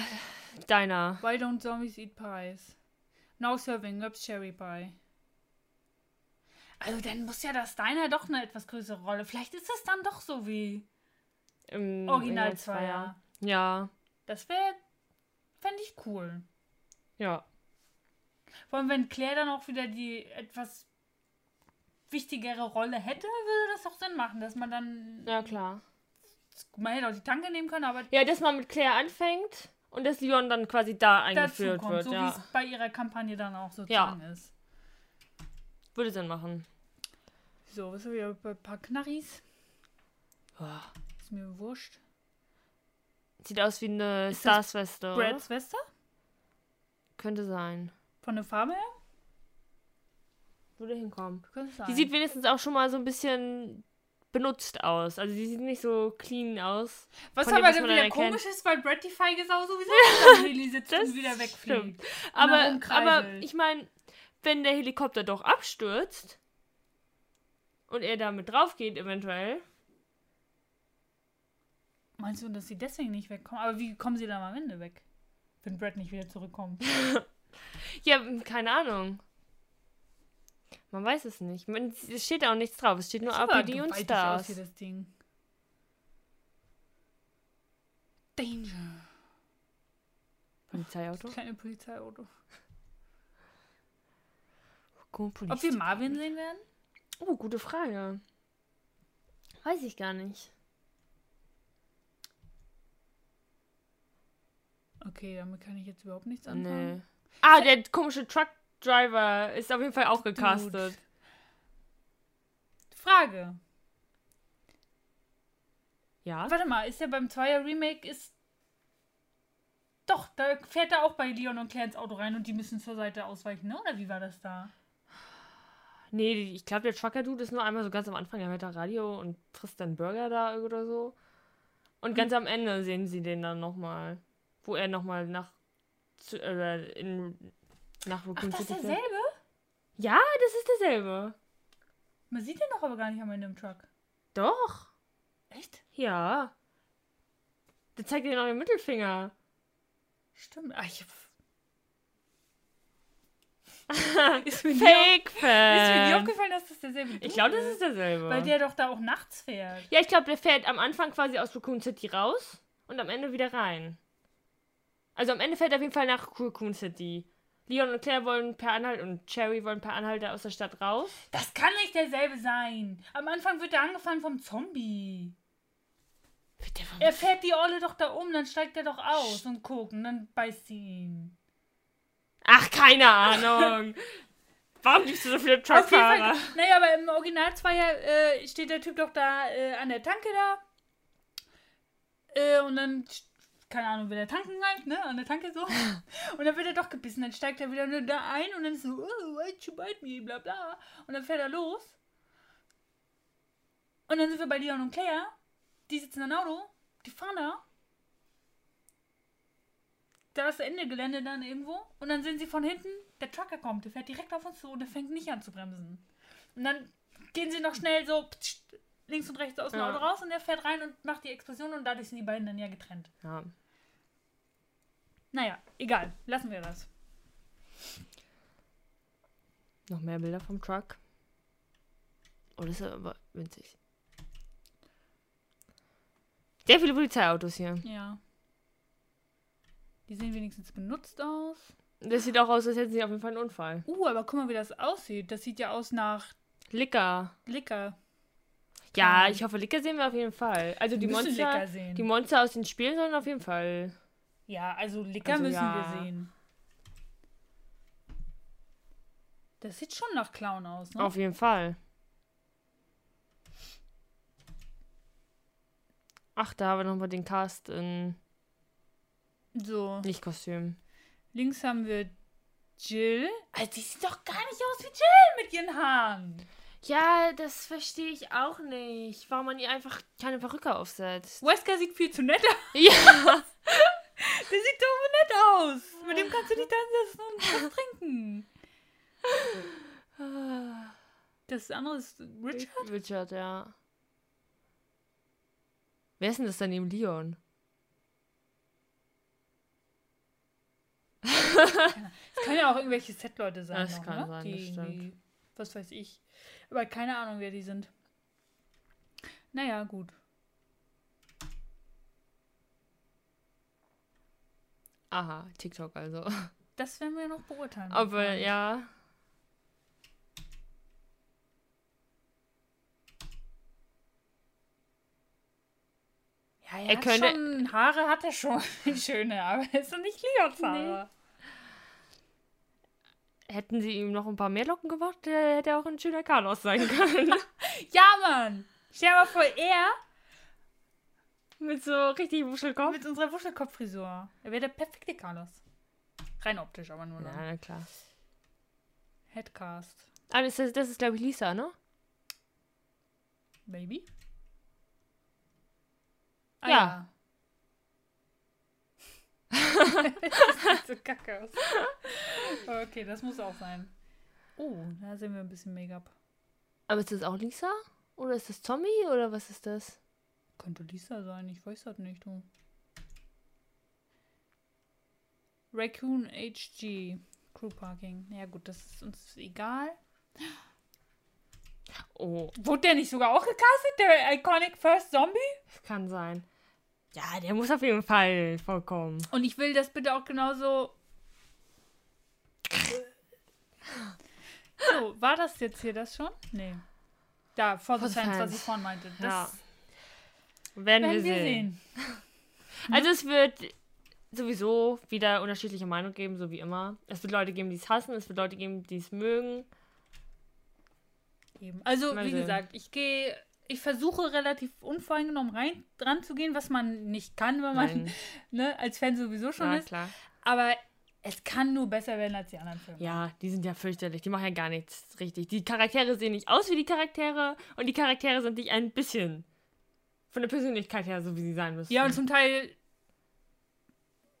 deiner. Why don't zombies eat pies? Now serving Herb's Cherry Pie. Also dann muss ja das Diner doch eine etwas größere Rolle. Vielleicht ist es dann doch so wie Im Original Original 2. Ja, Das wäre, fände ich cool. ja. Vor allem, wenn Claire dann auch wieder die etwas wichtigere Rolle hätte, würde das auch Sinn machen, dass man dann. Ja, klar. Man hätte auch die Tanke nehmen können, aber Ja, dass man mit Claire anfängt und dass Leon dann quasi da eingeführt kommt, wird. so wie ja. es bei ihrer Kampagne dann auch sozusagen ist. Würde Sinn machen. So, was haben wir bei ein paar Knarris? Oh. Ist mir wurscht. Sieht aus wie eine Stars-Weste. Brads Wester? Könnte sein. Von der Farbe her? Würde hinkommen. Könnte sein. Die sieht wenigstens auch schon mal so ein bisschen benutzt aus. Also die sieht nicht so clean aus. Was dem, aber was dann wieder erkennt. komisch ist, weil Brad die Feige Sau sowieso hinter Lilly sitzt das und wieder wegfliegt. Aber, aber ich meine, wenn der Helikopter doch abstürzt und er damit drauf geht eventuell, Meinst du, dass sie deswegen nicht wegkommen? Aber wie kommen sie dann am Ende weg? Wenn Brad nicht wieder zurückkommt. ja, keine Ahnung. Man weiß es nicht. Man, es steht auch nichts drauf. Es steht nur APD und Stars. Aus hier, das Ding. Danger. Polizeiauto? Kleine Polizeiauto. Gut, Ob wir Marvin sehen werden? Oh, gute Frage. Weiß ich gar nicht. Okay, damit kann ich jetzt überhaupt nichts anfangen. Nee. Ah, der komische Truck-Driver ist auf jeden Fall auch gecastet. Frage. Ja? Warte mal, ist ja beim Zweier Remake ist. Doch, da fährt er auch bei Leon und Claire ins Auto rein und die müssen zur Seite ausweichen, ne? Oder wie war das da? Nee, ich glaube, der Trucker-Dude ist nur einmal so ganz am Anfang, er hört da Radio und frisst dann Burger da oder so. Und ganz am Ende sehen sie den dann nochmal. Wo er nochmal nach. Zu, äh, in, nach Ach, das ist derselbe? Ja, das ist derselbe. Man sieht den doch aber gar nicht am Ende im Truck. Doch. Echt? Ja. Der zeigt dir noch den Mittelfinger. Stimmt. Ach, ich. ist mir nie, Fake ist mir nie Fan. aufgefallen, dass das derselbe Ich Dude glaube, das ist derselbe. Weil der doch da auch nachts fährt. Ja, ich glaube, der fährt am Anfang quasi aus Raccoon City raus und am Ende wieder rein. Also am Ende fährt er auf jeden Fall nach Raccoon City. Leon und Claire wollen per Anhalt und Cherry wollen per Anhalter aus der Stadt raus. Das kann nicht derselbe sein. Am Anfang wird er angefangen vom Zombie. Er fährt die Olle doch da um, dann steigt er doch aus und guckt und dann beißt sie ihn. Ach, keine Ahnung. Warum gibst du so viele Truckfahrer? naja, aber im Original Zweier äh, steht der Typ doch da äh, an der Tanke da. Äh, und dann, keine Ahnung, will er tanken halt, ne? An der Tanke so. Und dann wird er doch gebissen. Dann steigt er wieder da ein und dann ist so, oh, why'd you bite me, bla bla. Und dann fährt er los. Und dann sind wir bei Leon und Claire. Die sitzen im Auto. Die fahren da. Da ist das Ende Gelände dann irgendwo. Und dann sehen sie von hinten, der Trucker kommt. Der fährt direkt auf uns zu und der fängt nicht an zu bremsen. Und dann gehen sie noch schnell so links und rechts aus dem Ja. Auto raus und der fährt rein und macht die Explosion und dadurch sind die beiden dann ja getrennt. Ja. Naja, egal. Lassen wir das. Noch mehr Bilder vom Truck. Oh, das ist aber winzig. Sehr viele Polizeiautos hier. Ja. Die sehen wenigstens benutzt aus. Das sieht auch aus, als hätten sie auf jeden Fall einen Unfall. Uh, aber guck mal, wie das aussieht. Das sieht ja aus nach Licker. Licker. Ja, ich hoffe, Licker sehen wir auf jeden Fall. Also die Monster, die Monster aus den Spielen sollen auf jeden Fall. Ja, also Licker Also müssen ja. wir sehen. Das sieht schon nach Clown aus, ne? Auf jeden Fall. Ach, da haben wir nochmal den Cast in So. Lichtkostüm. Links haben wir Jill. Also die sieht doch gar nicht aus wie Jill mit ihren Haaren. Ja, das verstehe ich auch nicht. Warum man ihr einfach keine Perücke aufsetzt. Wesker sieht viel zu nett aus. Ja. Der sieht doch nett aus. Mit dem kannst du nicht da sitzen und was trinken. Das andere ist Richard. Richard, ja. Wer ist denn das dann neben Leon? Es können ja auch irgendwelche Set-Leute sein. Das noch, kann ne? sein, die, das stimmt. Die, was weiß ich. Aber keine Ahnung, wer die sind. Naja, gut. Aha, TikTok also. Das werden wir noch beurteilen. Aber ja. Ja, Er er könnte- schon, Haare hat er schon, schöne, aber es sind nicht Leons Haare. Hätten sie ihm noch ein paar mehr Locken gemacht, der hätte auch ein schöner Carlos sein können. Ja, Mann! Stell dir mal vor, er Mit so richtig Wuschelkopf. mit unserer Wuschelkopffrisur. Er wäre der perfekte Carlos. Rein optisch, aber nur Ja, dann. na klar. Headcast. Ah, das ist, das ist glaube ich, Lisa, ne? Maybe? Ah, Ja. das sieht so kacke aus. Okay, das muss auch sein. Oh, da sehen wir ein bisschen Make-up. Aber ist das auch Lisa? Oder ist das Tommy? Oder was ist das? Könnte Lisa sein, ich weiß das nicht, du. Raccoon HG. Crew Parking. Ja gut, das ist uns egal. Oh, Wurde der nicht sogar auch gecastet, der Iconic First Zombie? kann sein. Ja, der muss auf jeden Fall vorkommen. Und ich will das bitte auch genauso. So, war das jetzt hier das schon? Nee. Da, For the Fans, was ich vorhin meinte. Das Ja. Werden, werden wir wir sehen. sehen. Also es wird sowieso wieder unterschiedliche Meinungen geben, so wie immer. Es wird Leute geben, die es hassen, es wird Leute geben, die es mögen. Eben. Also, Mal wie sehen. gesagt, ich gehe, ich versuche relativ unvoreingenommen rein, dran zu gehen, was man nicht kann, wenn man ne, als Fan sowieso schon na ist. klar. Aber es kann nur besser werden als die anderen Filme. Ja, die sind ja fürchterlich. Die machen ja gar nichts richtig. Die Charaktere sehen nicht aus wie die Charaktere und die Charaktere sind nicht ein bisschen von der Persönlichkeit her so, wie sie sein müssen. Ja, und zum Teil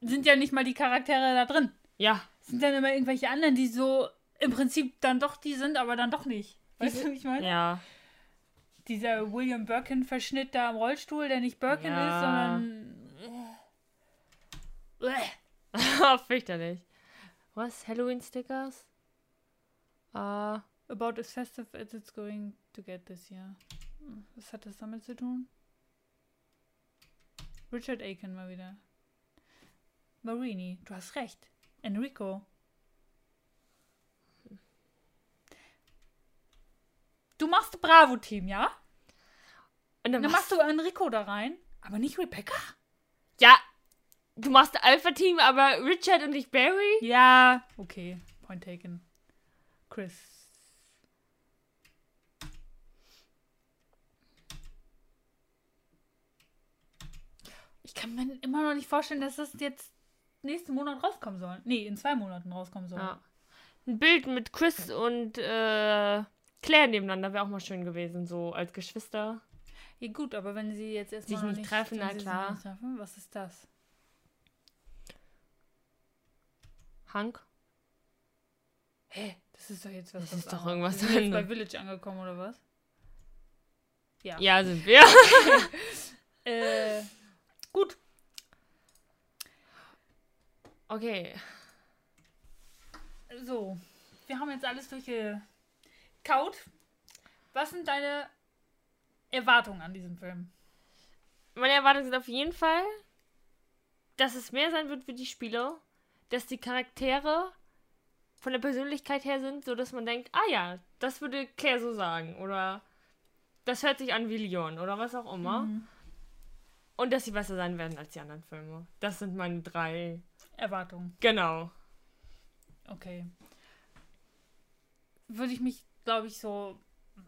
sind ja nicht mal die Charaktere da drin. ja, Es sind dann immer irgendwelche anderen, die so im Prinzip dann doch die sind, aber dann doch nicht. Weißt du, wie ich meine? ja. Dieser William Birkin-Verschnitt da am Rollstuhl, der nicht Birkin Ja. ist, sondern. Uäh. fürchterlich. Was? Halloween-Stickers? Äh, About as festive as it's going to get this year. Was hat das damit zu tun? Richard Aiken mal wieder. Marini, du hast recht. Enrico. Du machst Bravo-Team, ja? und dann Dann machst machst du Enrico da rein, aber nicht Rebecca? Ja, du machst Alpha-Team, aber Richard und nicht Barry? Ja, okay. Point taken. Chris. Ich kann mir immer noch nicht vorstellen, dass das jetzt nächsten Monat rauskommen soll. Nee, in zwei Monaten rauskommen soll. Ja. Ein Bild mit Chris und äh, Claire nebeneinander wäre auch mal schön gewesen, so als Geschwister. Ja, gut, aber wenn sie jetzt erstmal Sich noch nicht treffen, na klar. nicht treffen, was ist das? Hank? Hä? Das ist doch jetzt was. Das ist doch irgendwas Wir sind jetzt anderes. bei Village angekommen, oder was? Ja. Ja, sind wir. Äh, gut. Okay. So, wir haben jetzt alles durchgekaut. Was sind deine Erwartungen an diesem Film? Meine Erwartungen sind auf jeden Fall, dass es mehr sein wird wie die Spiele, dass die Charaktere von der Persönlichkeit her sind, so dass man denkt, ah ja, das würde Claire so sagen oder das hört sich an wie Leon oder was auch immer. Mhm. Und dass sie besser sein werden als die anderen Filme. Das sind meine drei. Erwartungen. Genau. Okay. Würde ich mich, glaube ich, so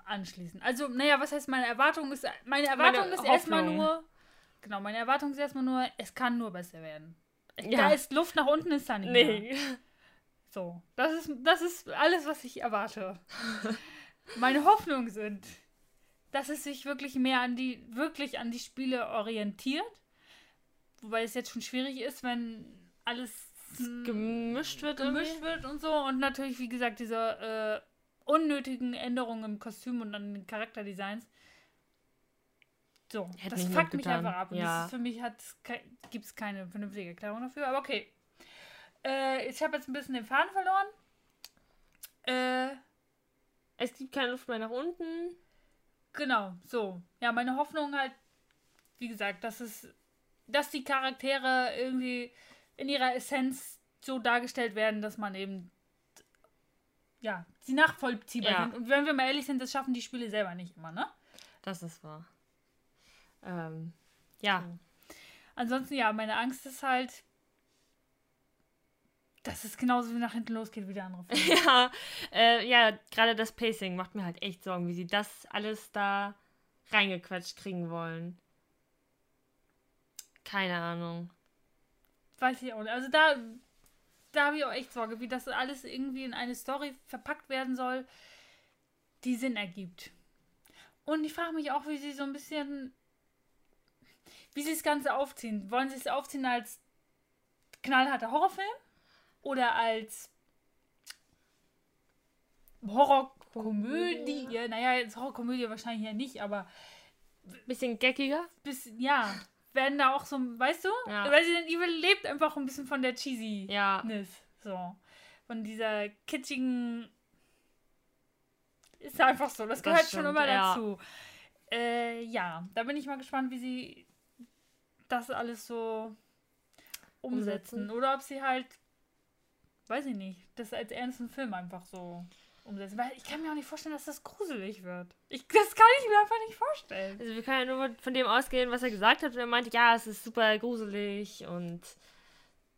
anschließen. Also, naja, was heißt meine Erwartung ist. Meine Erwartung Meine ist erstmal Hoffnung. nur. Genau, meine Erwartung ist erstmal nur, es kann nur besser werden. Ja. Da ist Luft nach unten, ist da nicht mehr. Nee. So, das ist, das ist alles, was ich erwarte. meine Hoffnungen sind, dass es sich wirklich mehr an die, wirklich an die Spiele orientiert. Wobei es jetzt schon schwierig ist, wenn alles Gemischt wird gemischt irgendwie. wird und so. Und natürlich, wie gesagt, diese äh, unnötigen Änderungen im Kostüm und an den Charakterdesigns. So, Hätte das fuckt mich einfach ab. Und Ja. das ist für mich gibt es keine vernünftige Erklärung dafür. Aber okay. Äh, ich habe jetzt ein bisschen den Faden verloren. Äh, Es gibt keine Luft mehr nach unten. Genau, so. Ja, meine Hoffnung halt, wie gesagt, dass es, dass die Charaktere irgendwie in ihrer Essenz so dargestellt werden, dass man eben, ja, sie nachvollziehbar Ja. sind. Und wenn wir mal ehrlich sind, das schaffen die Spiele selber nicht immer, ne? Das ist wahr. Ähm, ja. Ansonsten, ja, meine Angst ist halt, dass es genauso wie nach hinten losgeht wie der andere Film. Ja, äh, ja, gerade das Pacing macht mir halt echt Sorgen, wie sie das alles da reingequetscht kriegen wollen. Keine Ahnung. Weiß ich auch nicht. Also da, da habe ich auch echt Sorge, wie das alles irgendwie in eine Story verpackt werden soll, die Sinn ergibt. Und ich frage mich auch, wie sie so ein bisschen, wie sie das Ganze aufziehen. Wollen sie es aufziehen als knallharter Horrorfilm oder als Horrorkomödie? Ja, naja, jetzt Horrorkomödie wahrscheinlich ja nicht, aber Bisschen geckiger? bis, ja, werden da auch so, weißt du? Ja. Resident Evil lebt einfach ein bisschen von der Cheesy. Ja. So. Von dieser kitschigen. Ist einfach so. Das gehört schon stimmt, immer ja. dazu. Äh, ja, da bin ich mal gespannt, wie sie das alles so umsetzen. Umsetzen. Oder ob sie halt, weiß ich nicht, das als ernsten Film einfach so umsetzen. Weil ich kann mir auch nicht vorstellen, dass das gruselig wird. Ich, das kann ich mir einfach nicht vorstellen. Also wir können ja nur von dem ausgehen, was er gesagt hat. Und er meinte, ja, es ist super gruselig und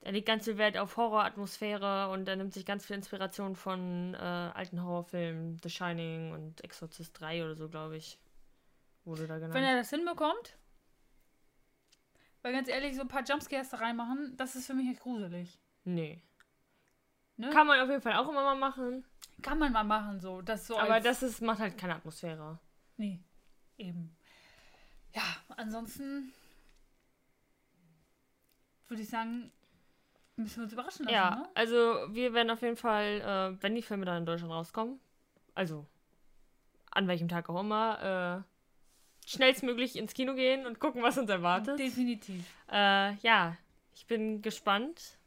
er legt ganz viel Wert auf Horroratmosphäre und er nimmt sich ganz viel Inspiration von äh, alten Horrorfilmen, The Shining und Exorcist 3 oder so, glaube ich. Wurde da genannt. Wenn er das hinbekommt, weil ganz ehrlich, so ein paar Jumpscares da reinmachen, das ist für mich echt gruselig. nee. Ne? Kann man auf jeden Fall auch immer mal machen. Kann man mal machen, so. Das so aber das ist, macht halt keine Atmosphäre. Nee, eben. Ja, ansonsten würde ich sagen, müssen wir uns überraschen lassen, Ja, ne? also wir werden auf jeden Fall, äh, wenn die Filme dann in Deutschland rauskommen, also an welchem Tag auch immer, äh, schnellstmöglich ins Kino gehen und gucken, was uns erwartet. Definitiv. Äh, ja, ich bin gespannt.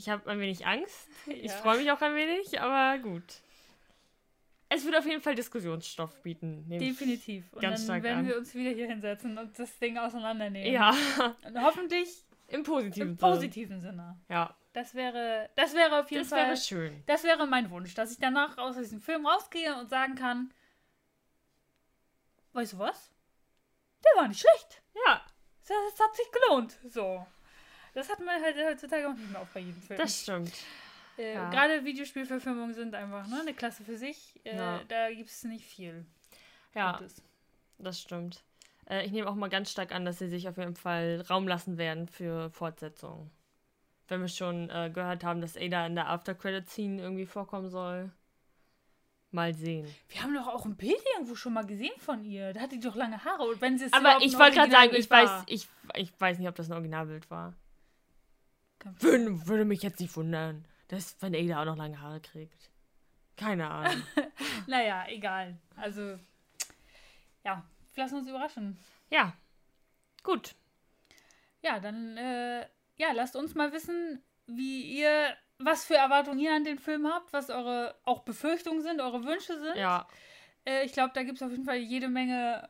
Ich habe ein wenig Angst. Ich Ja. freue mich auch ein wenig, aber gut. Es wird auf jeden Fall Diskussionsstoff bieten. ich Definitiv. Und ganz dann stark werden an. wir uns wieder hier hinsetzen und das Ding auseinandernehmen. Ja, Und hoffentlich im positiven im Sinne. positiven Sinne. Ja, Das wäre, das wäre auf jeden das Fall. wäre schön. Das wäre mein Wunsch, dass ich danach aus diesem Film rausgehe und sagen kann, weißt du was? Der war nicht schlecht. Ja, Das, das hat sich gelohnt. So. Das hat man halt heutzutage auch nicht mehr auf bei jedem Film. das stimmt. äh, ja. Gerade Videospielverfilmungen sind einfach ne, eine Klasse für sich. Äh, Ja. Da gibt es nicht viel. Ja, Gutes. das stimmt. Äh, ich nehme auch mal ganz stark an, dass sie sich auf jeden Fall Raum lassen werden für Fortsetzungen. Wenn wir schon äh, gehört haben, dass Ada in der After-Credit-Scene irgendwie vorkommen soll. Mal sehen. Wir haben doch auch ein Bild irgendwo schon mal gesehen von ihr. Da hat die doch lange Haare. Und wenn sie es Aber ich wollte gerade sagen, ich weiß, ich, ich weiß nicht, ob das ein Originalbild war. Würde, würde mich jetzt nicht wundern, dass wenn Ada auch noch lange Haare kriegt. Keine Ahnung. Naja, egal. Also, ja, wir lassen uns überraschen. ja, gut. Ja, dann, äh, ja, lasst uns mal wissen, wie ihr, was für Erwartungen ihr an den Film habt, was eure auch Befürchtungen sind, eure Wünsche sind. Ja, Äh, ich glaube, da gibt es auf jeden Fall jede Menge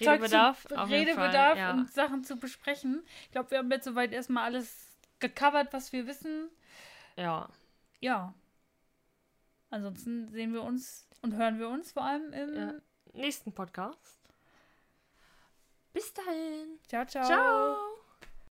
Redebedarf. zu, Redebedarf Fall, ja. und Sachen zu besprechen. Ich glaube, wir haben jetzt soweit erstmal alles gecovert, was wir wissen. ja. Ja. Ansonsten sehen wir uns und hören wir uns vor allem im Ja. Nächsten Podcast. Bis dahin. Ciao, ciao. Ciao.